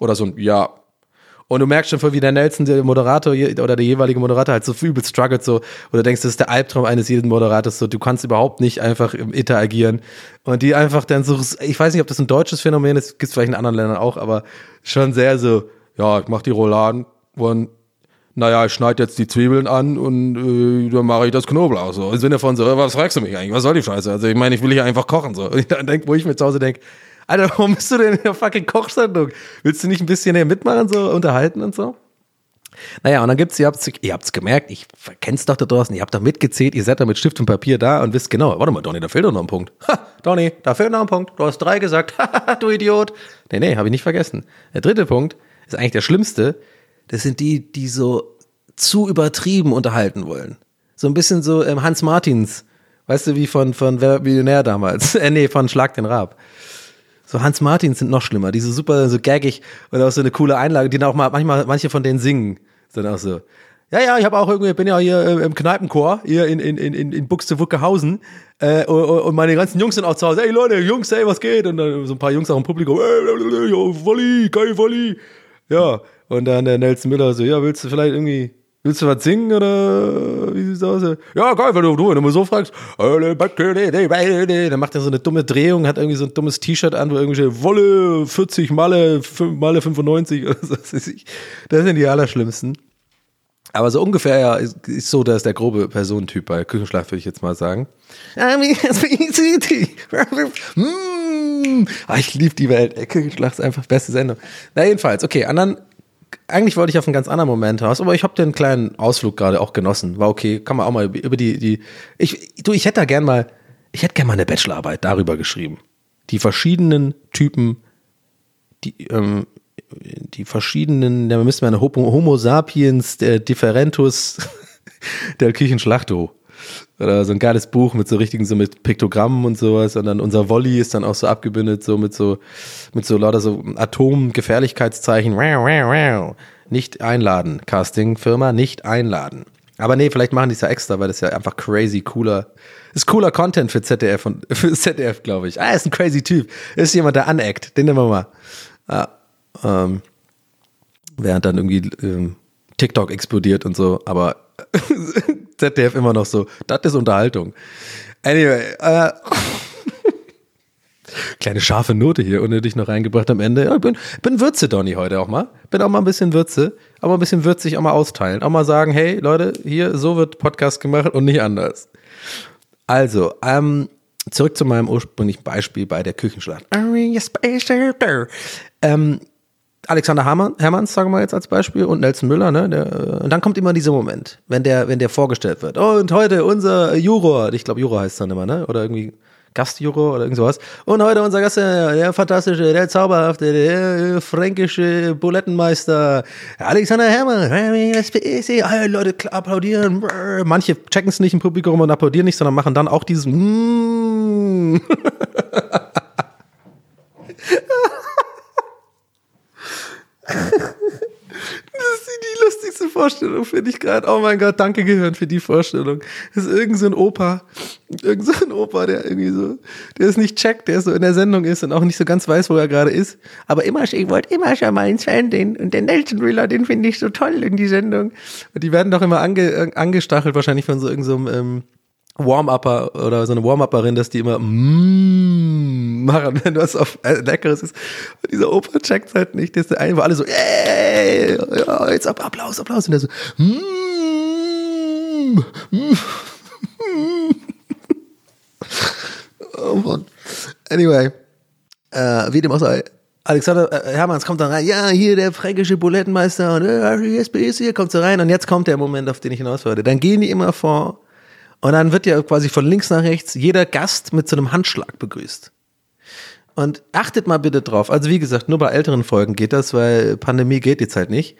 Oder so ein Ja. Und du merkst schon, wie der Nelson, der Moderator oder der jeweilige Moderator halt so übel struggelt so, oder denkst, das ist der Albtraum eines jeden Moderators so, du kannst überhaupt nicht einfach interagieren. Und die einfach dann so, ich weiß nicht, ob das ein deutsches Phänomen ist, gibt es vielleicht in anderen Ländern auch, aber schon sehr so, ja, ich mach die Rouladen und naja, ich schneide jetzt die Zwiebeln an und äh, dann mache ich das Knoblauch so. Im Sinne von so, was fragst du mich eigentlich? Was soll die Scheiße? Also ich meine, ich will hier einfach kochen so. [LAUGHS] Und dann denk, wo ich mir zu Hause denke, Alter, warum bist du denn in der fucking Kochsendung? Willst du nicht ein bisschen hier mitmachen, so unterhalten und so? Naja, und dann gibt's, ihr habt's, ihr habt's gemerkt, ich kenn's doch da draußen, ihr habt doch mitgezählt, ihr seid da mit Stift und Papier da und wisst genau, warte mal, Donny, da fehlt doch noch ein Punkt. Ha, Donny, da fehlt noch ein Punkt. Du hast drei gesagt. [LAUGHS] du Idiot. Nee, nee, habe ich nicht vergessen. Der dritte Punkt ist eigentlich der schlimmste. Das sind die, die so zu übertrieben unterhalten wollen. So ein bisschen so ähm, Hans Martins, weißt du, wie von, von Wer Millionär damals. [LAUGHS] äh, nee, von Schlag den Rab. So Hans Martins sind noch schlimmer, die so super, so gaggig und auch so eine coole Einlage, die dann auch mal, manchmal, manche von denen singen. Sind auch so. Ja, ja, ich habe auch irgendwie, bin ja hier äh, im Kneipenchor, hier in, in, in, in Buxtehude-Wuckehausen. Äh, und, und meine ganzen Jungs sind auch zu Hause. Ey Leute, Jungs, ey, was geht? Und dann so ein paar Jungs auch im Publikum. Ey, Volley, geil Volley. Ja, und dann der Nelson Müller so, ja, willst du vielleicht irgendwie Willst du was singen oder wie sieht's aus? Ja, geil, wenn du, du, wenn du mal so fragst, dann macht er so eine dumme Drehung, hat irgendwie so ein dummes T-Shirt an, wo irgendwie steht, Wolle 40, Malle, Malle 95 oder so. [LAUGHS] Das sind die allerschlimmsten. Aber so ungefähr ja, ist, ist so, dass der grobe Personentyp bei Küchenschlaf, würde ich jetzt mal sagen. ah, ich [LAUGHS] liebe die Welt. Küchenschlaf ist einfach beste Sendung. Na, jedenfalls, okay, anderen eigentlich wollte ich auf einen ganz anderen Moment raus, aber ich habe den kleinen Ausflug gerade auch genossen. War okay, kann man auch mal über die, die. Ich, du, ich hätte da gern mal, ich hätte gern mal eine Bachelorarbeit darüber geschrieben. die verschiedenen Typen, die, ähm, die verschiedenen, da müsste man Homo, Homo sapiens, der Differentus [LAUGHS] der Küchenschlachto. Oder so ein geiles Buch mit so richtigen, so mit Piktogrammen und sowas. Und dann unser Volley ist dann auch so abgebildet, so mit so, mit so lauter so Atomgefährlichkeitszeichen. Nicht einladen. Casting-Firma, nicht einladen. Aber nee, vielleicht machen die es ja extra, weil das ja einfach crazy cooler, ist cooler Content für ZDF und [LAUGHS] für ZDF, glaube ich. Ah, ist ein crazy Typ. Ist jemand, der aneckt. Den nehmen wir mal. Ja, ähm, während dann irgendwie ähm, TikTok explodiert und so, aber [LAUGHS] ZDF immer noch so, das ist Unterhaltung. Anyway, äh, [LAUGHS] kleine scharfe Note hier unnötig noch reingebracht am Ende. Ja, ich bin, bin Würze, Donny, heute auch mal. Bin auch mal ein bisschen Würze, auch mal ein bisschen würzig, auch mal austeilen. Auch mal sagen, hey, Leute, hier, so wird Podcast gemacht und nicht anders. Also, ähm, zurück zu meinem ursprünglichen Beispiel bei der Küchenschlacht. Ähm, Alexander Hermann, Hermanns, sagen wir jetzt als Beispiel, und Nelson Müller, ne? Der, äh, und dann kommt immer dieser Moment, wenn der, wenn der vorgestellt wird. Oh, und heute unser Juror, ich glaube, Juror heißt dann immer, ne? Oder irgendwie Gastjuror oder irgend sowas. Und heute unser Gast, der, fantastische, der zauberhafte, der fränkische Bulettenmeister, Alexander Hermann. Alle Leute applaudieren. Manche checken es nicht im Publikum und applaudieren nicht, sondern machen dann auch dieses. [LAUGHS] [LAUGHS] Das ist die lustigste Vorstellung, finde ich gerade. Oh mein Gott, danke Gehirn für die Vorstellung. Das ist irgend so ein Opa, irgend so ein Opa, der irgendwie so, der es nicht checkt, der so in der Sendung ist und auch nicht so ganz weiß, wo er gerade ist. Aber immer, ich wollte immer schon mal ins Fernsehen. Und den Nelson Wheeler, den finde ich so toll in die Sendung. Und die werden doch immer ange, angestachelt, wahrscheinlich von so irgendeinem so ähm, Warm-Upper oder so eine Warm-Upperin, dass die immer mm machen, [LAUGHS] wenn was auf äh, Leckeres ist. Und dieser Opa checkt halt nicht, der eine, wo alle so, ey, ja, jetzt ab, Applaus, Applaus. Und der so, mm, mm, [LAUGHS] Oh Mann. Anyway, äh, wie dem auch sei, Alexander äh, Hermanns kommt dann rein, ja, hier der fränkische Bulettenmeister und äh, ist hier, kommt so rein und jetzt kommt der Moment, auf den ich hinaus wollte. Dann gehen die immer vor und dann wird ja quasi von links nach rechts jeder Gast mit so einem Handschlag begrüßt. Und achtet mal bitte drauf. Also wie gesagt, nur bei älteren Folgen geht das, weil Pandemie geht jetzt halt nicht.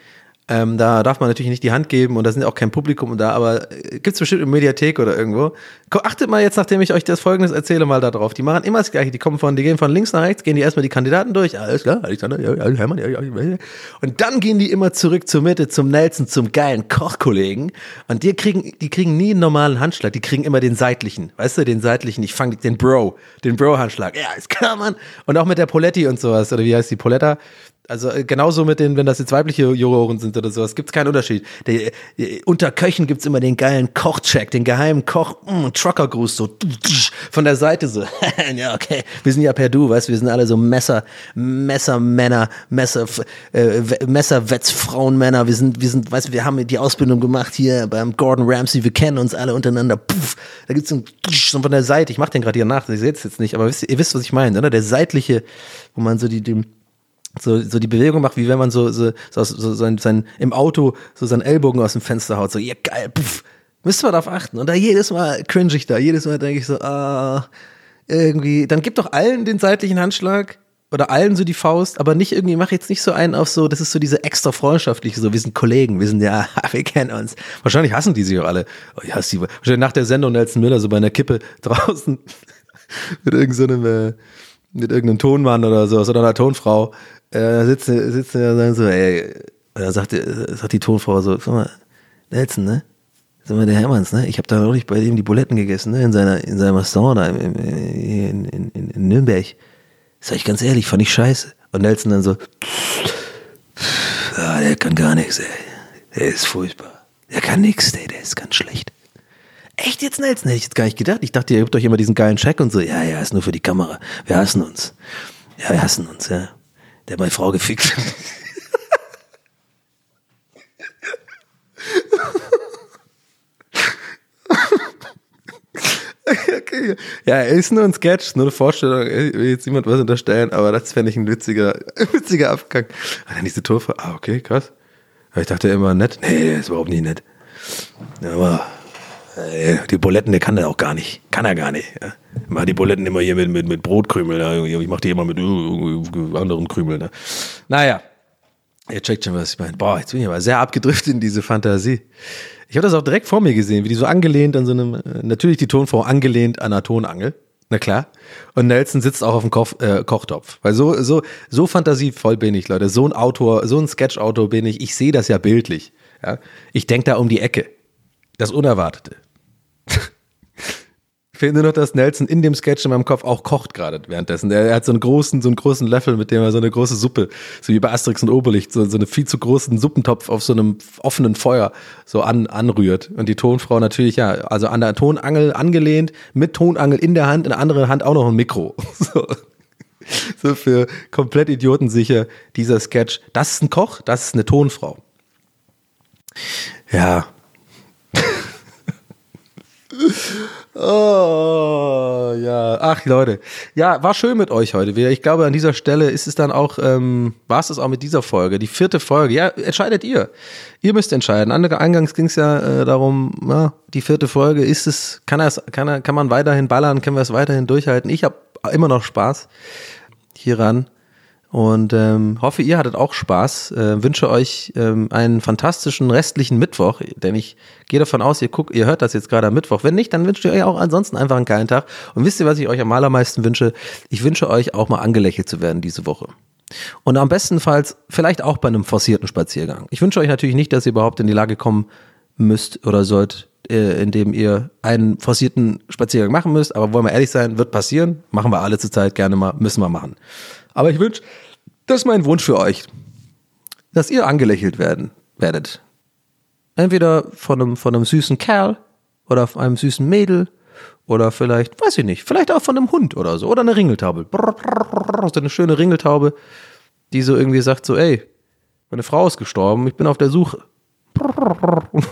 Ähm, da darf man natürlich nicht die Hand geben und da sind auch kein Publikum da, aber äh, gibt's bestimmt in Mediathek oder irgendwo. Achtet mal jetzt, nachdem ich euch das folgendes erzähle, mal da drauf. Die machen immer das Gleiche. Die kommen von, die gehen von links nach rechts, gehen die erstmal die Kandidaten durch. Alles klar, Alexander, ja, Hermann, ja, ja, ja. Und dann gehen die immer zurück zur Mitte, zum Nelson, zum geilen Kochkollegen. Und die kriegen, die kriegen nie einen normalen Handschlag. Die kriegen immer den seitlichen. Weißt du, den seitlichen. Ich fange den Bro, den Bro-Handschlag. Ja, ist klar, Mann. Und auch mit der Poletti und sowas. Oder wie heißt die Poletta? Also äh, genauso mit den, wenn das jetzt weibliche Juroren sind oder sowas, gibt's keinen Unterschied. Der, äh, unter Köchen gibt's immer den geilen Kochcheck, den geheimen Koch, mm, Truckergruß, so von der Seite so. [LAUGHS] ja, okay, wir sind ja per Du, weißt, wir sind alle so Messer, Messermänner, Messer, äh, Messerwetzfrauenmänner. Wir sind, wir sind, weißt, wir haben die Ausbildung gemacht hier beim Gordon Ramsay. Wir kennen uns alle untereinander. Puff, da gibt's so, ein, so von der Seite. Ich mach den gerade hier nach, ihr seht es jetzt nicht, aber wisst, ihr wisst, was ich meine, oder? Der seitliche, wo man so die, den so, so die Bewegung macht, wie wenn man so, so, so, so sein, sein, im Auto so seinen Ellbogen aus dem Fenster haut, so, ja geil, puff. Müsst ihr darauf achten. Und da jedes Mal cringe ich da, jedes Mal denke ich so, ah, irgendwie, dann gib doch allen den seitlichen Handschlag oder allen so die Faust, aber nicht irgendwie, mach jetzt nicht so einen auf so, das ist so diese extra freundschaftliche, so, wir sind Kollegen, wir sind ja, [LAUGHS] wir kennen uns. Wahrscheinlich hassen die sich auch alle. Oh, ja, sie, wahrscheinlich nach der Sendung Nelson Müller so bei einer Kippe [LAUGHS] draußen [LAUGHS] mit irgendeinem, so äh, mit irgendeinem Tonmann oder so, oder einer Tonfrau, äh, da sitzen, sitzen ja dann so, ey, da sagt, sagt die Tonfrau so, sag mal, Nelson, ne? Sag mal, der Hermanns, ne? Ich habe da neulich bei dem die Buletten gegessen, ne? In seiner, in seinem Restaurant da in, in, in, in Nürnberg. Sag ich ganz ehrlich, fand ich scheiße. Und Nelson dann so, ah, der kann gar nichts, ey. Der ist furchtbar. Der kann nix, ey, der ist ganz schlecht. Echt jetzt, Nelson? Hätte ich jetzt gar nicht gedacht. Ich dachte, ihr habt euch immer diesen geilen Check und so. Ja, ja, ist nur für die Kamera. Wir hassen uns. Ja, wir hassen uns, ja. Der hat meine Frau gefickt. [LAUGHS] okay. Ja, ist nur ein Sketch, nur eine Vorstellung. Ich will jetzt niemand was unterstellen, aber das fände ich ein witziger, [LAUGHS] witziger Abgang. Und dann diese Torfrau. Ah, okay, krass. Aber ich dachte immer nett. Nee, ist überhaupt nicht nett. Aber die Buletten, der kann der auch gar nicht. Kann er gar nicht. Ja. Mach die Buletten immer hier mit, mit, mit Brotkrümeln. Ja. Ich mach die immer mit äh, anderen Krümeln. Ne. Naja, ihr checkt schon, was ich meine. Boah, jetzt bin ich aber sehr abgedriftet in diese Fantasie. Ich habe das auch direkt vor mir gesehen, wie die so angelehnt an so einem, äh, natürlich die Tonfrau angelehnt an einer Tonangel. Na klar. Und Nelson sitzt auch auf dem Koch, äh, Kochtopf. Weil so, so, so fantasievoll bin ich, Leute. So ein Autor, so ein Sketch-Autor bin ich. Ich sehe das ja bildlich. Ja? Ich denke da um die Ecke. Das Unerwartete. Finde nur noch, dass Nelson in dem Sketch in meinem Kopf auch kocht gerade währenddessen. Er, er hat so einen großen, so einen großen Löffel, mit dem er so eine große Suppe, so wie bei Asterix und Oberlicht, so, so einen viel zu großen Suppentopf auf so einem offenen Feuer so an, anrührt. Und die Tonfrau natürlich, ja, also an der Tonangel angelehnt, mit Tonangel in der Hand, in der anderen Hand auch noch ein Mikro. [LAUGHS] So. So für komplett idiotensicher dieser Sketch. Das ist ein Koch, das ist eine Tonfrau. Ja. Oh, ja. Ach, Leute. Ja, war schön mit euch heute wieder. Ich glaube, an dieser Stelle ist es dann auch, ähm, war es das auch mit dieser Folge. Die vierte Folge. Ja, entscheidet ihr. Ihr müsst entscheiden. Andere Eingangs ging es ja äh, darum, ja, die vierte Folge, ist es, kann, es, kann, er, kann man weiterhin ballern, können wir es weiterhin durchhalten? Ich habe immer noch Spaß hieran. Und ähm, hoffe, ihr hattet auch Spaß. Äh, wünsche euch ähm, einen fantastischen restlichen Mittwoch, denn ich gehe davon aus, ihr guckt, ihr hört das jetzt gerade am Mittwoch. Wenn nicht, dann wünscht ihr euch auch ansonsten einfach einen geilen Tag. Und wisst ihr, was ich euch am allermeisten wünsche? Ich wünsche euch auch mal angelächelt zu werden diese Woche. Und am bestenfalls vielleicht auch bei einem forcierten Spaziergang. Ich wünsche euch natürlich nicht, dass ihr überhaupt in die Lage kommen müsst oder sollt, äh, indem ihr einen forcierten Spaziergang machen müsst. Aber wollen wir ehrlich sein, wird passieren. Machen wir alle zur Zeit gerne mal, müssen wir machen. Aber ich wünsche, das ist mein Wunsch für euch, dass ihr angelächelt werden werdet. Entweder von einem, von einem süßen Kerl oder von einem süßen Mädel oder vielleicht, weiß ich nicht, vielleicht auch von einem Hund oder so oder eine Ringeltaube. So eine schöne Ringeltaube, die so irgendwie sagt so, ey, meine Frau ist gestorben, ich bin auf der Suche.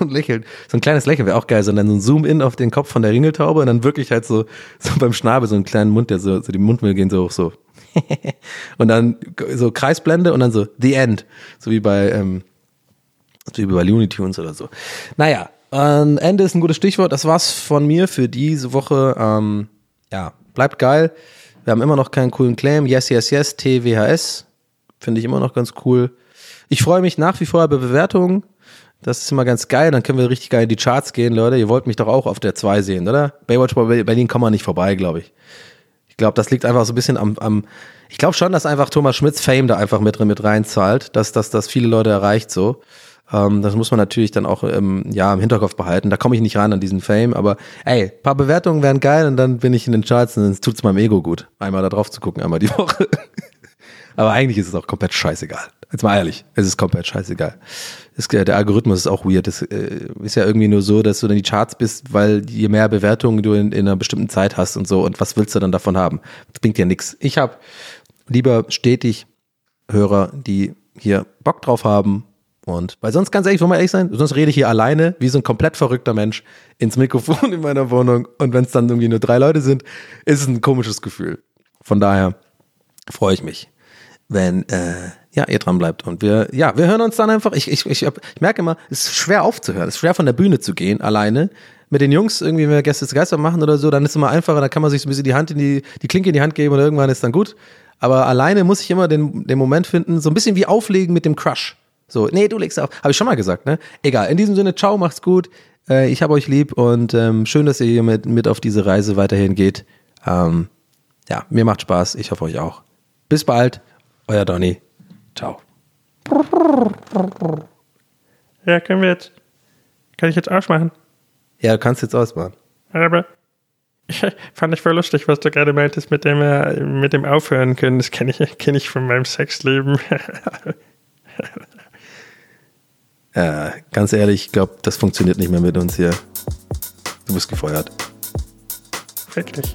Und lächelt. So ein kleines Lächeln wäre auch geil, sondern so ein Zoom-In auf den Kopf von der Ringeltaube und dann wirklich halt so, so beim Schnabel so einen kleinen Mund, der so, so die Mundwinkel gehen so hoch so. [LAUGHS] und dann so Kreisblende und dann so The End. So wie bei, ähm, so wie bei Looney Tunes oder so. Naja, ähm, Ende ist ein gutes Stichwort. Das war's von mir für diese Woche. Ähm, ja, bleibt geil. Wir haben immer noch keinen coolen Claim. Yes, yes, yes, TWHS. Finde ich immer noch ganz cool. Ich freue mich nach wie vor über Bewertungen. Das ist immer ganz geil. Dann können wir richtig geil in die Charts gehen, Leute. Ihr wollt mich doch auch auf der 2 sehen, oder? Baywatch bei Berlin kommen wir nicht vorbei, glaube ich. Ich glaube, das liegt einfach so ein bisschen am, am ich glaube schon, dass einfach Thomas Schmidts Fame da einfach mit, mit reinzahlt, dass das dass viele Leute erreicht so. Ähm, das muss man natürlich dann auch ähm, ja, im Hinterkopf behalten. Da komme ich nicht ran an diesen Fame, aber ey, paar Bewertungen wären geil und dann bin ich in den Charts und dann tut's meinem Ego gut, einmal da drauf zu gucken, einmal die [LAUGHS] Woche. aber eigentlich ist es auch komplett scheißegal. Jetzt mal ehrlich, es ist komplett scheißegal. Es, der Algorithmus ist auch weird. Es äh, ist ja irgendwie nur so, dass du dann die Charts bist, weil je mehr Bewertungen du in, in einer bestimmten Zeit hast und so. Und was willst du dann davon haben? Das bringt ja nichts. Ich habe lieber stetig Hörer, die hier Bock drauf haben. Und weil sonst ganz ehrlich, wollen wir ehrlich sein, sonst rede ich hier alleine, wie so ein komplett verrückter Mensch, ins Mikrofon in meiner Wohnung. Und wenn es dann irgendwie nur drei Leute sind, ist es ein komisches Gefühl. Von daher freue ich mich, wenn äh, ja, ihr dran bleibt. Und wir, ja, wir hören uns dann einfach. Ich, ich, ich, ich merke immer, es ist schwer aufzuhören, es ist schwer von der Bühne zu gehen, alleine. Mit den Jungs irgendwie, wenn wir Gäste zu Geister machen oder so, dann ist es immer einfacher, dann kann man sich so ein bisschen die Hand in die, die Klinke in die Hand geben und irgendwann ist dann gut. Aber alleine muss ich immer den, den Moment finden, so ein bisschen wie auflegen mit dem Crush. So, nee, du legst auf. Habe ich schon mal gesagt, ne? Egal. In diesem Sinne, ciao, macht's gut. Äh, ich habe euch lieb und ähm, schön, dass ihr hier mit, mit auf diese Reise weiterhin geht. Ähm, ja, mir macht Spaß. Ich hoffe euch auch. Bis bald. Euer Donny. Ciao. Ja, können wir jetzt. Kann ich jetzt ausmachen? Ja, du kannst jetzt ausmachen. Aber ich fand ich voll lustig, was du gerade meintest mit dem, äh, mit dem Aufhören können. Das kenne ich, kenn ich von meinem Sexleben. [LAUGHS] Äh, ganz ehrlich, ich glaube, das funktioniert nicht mehr mit uns hier. Du bist gefeuert. Wirklich.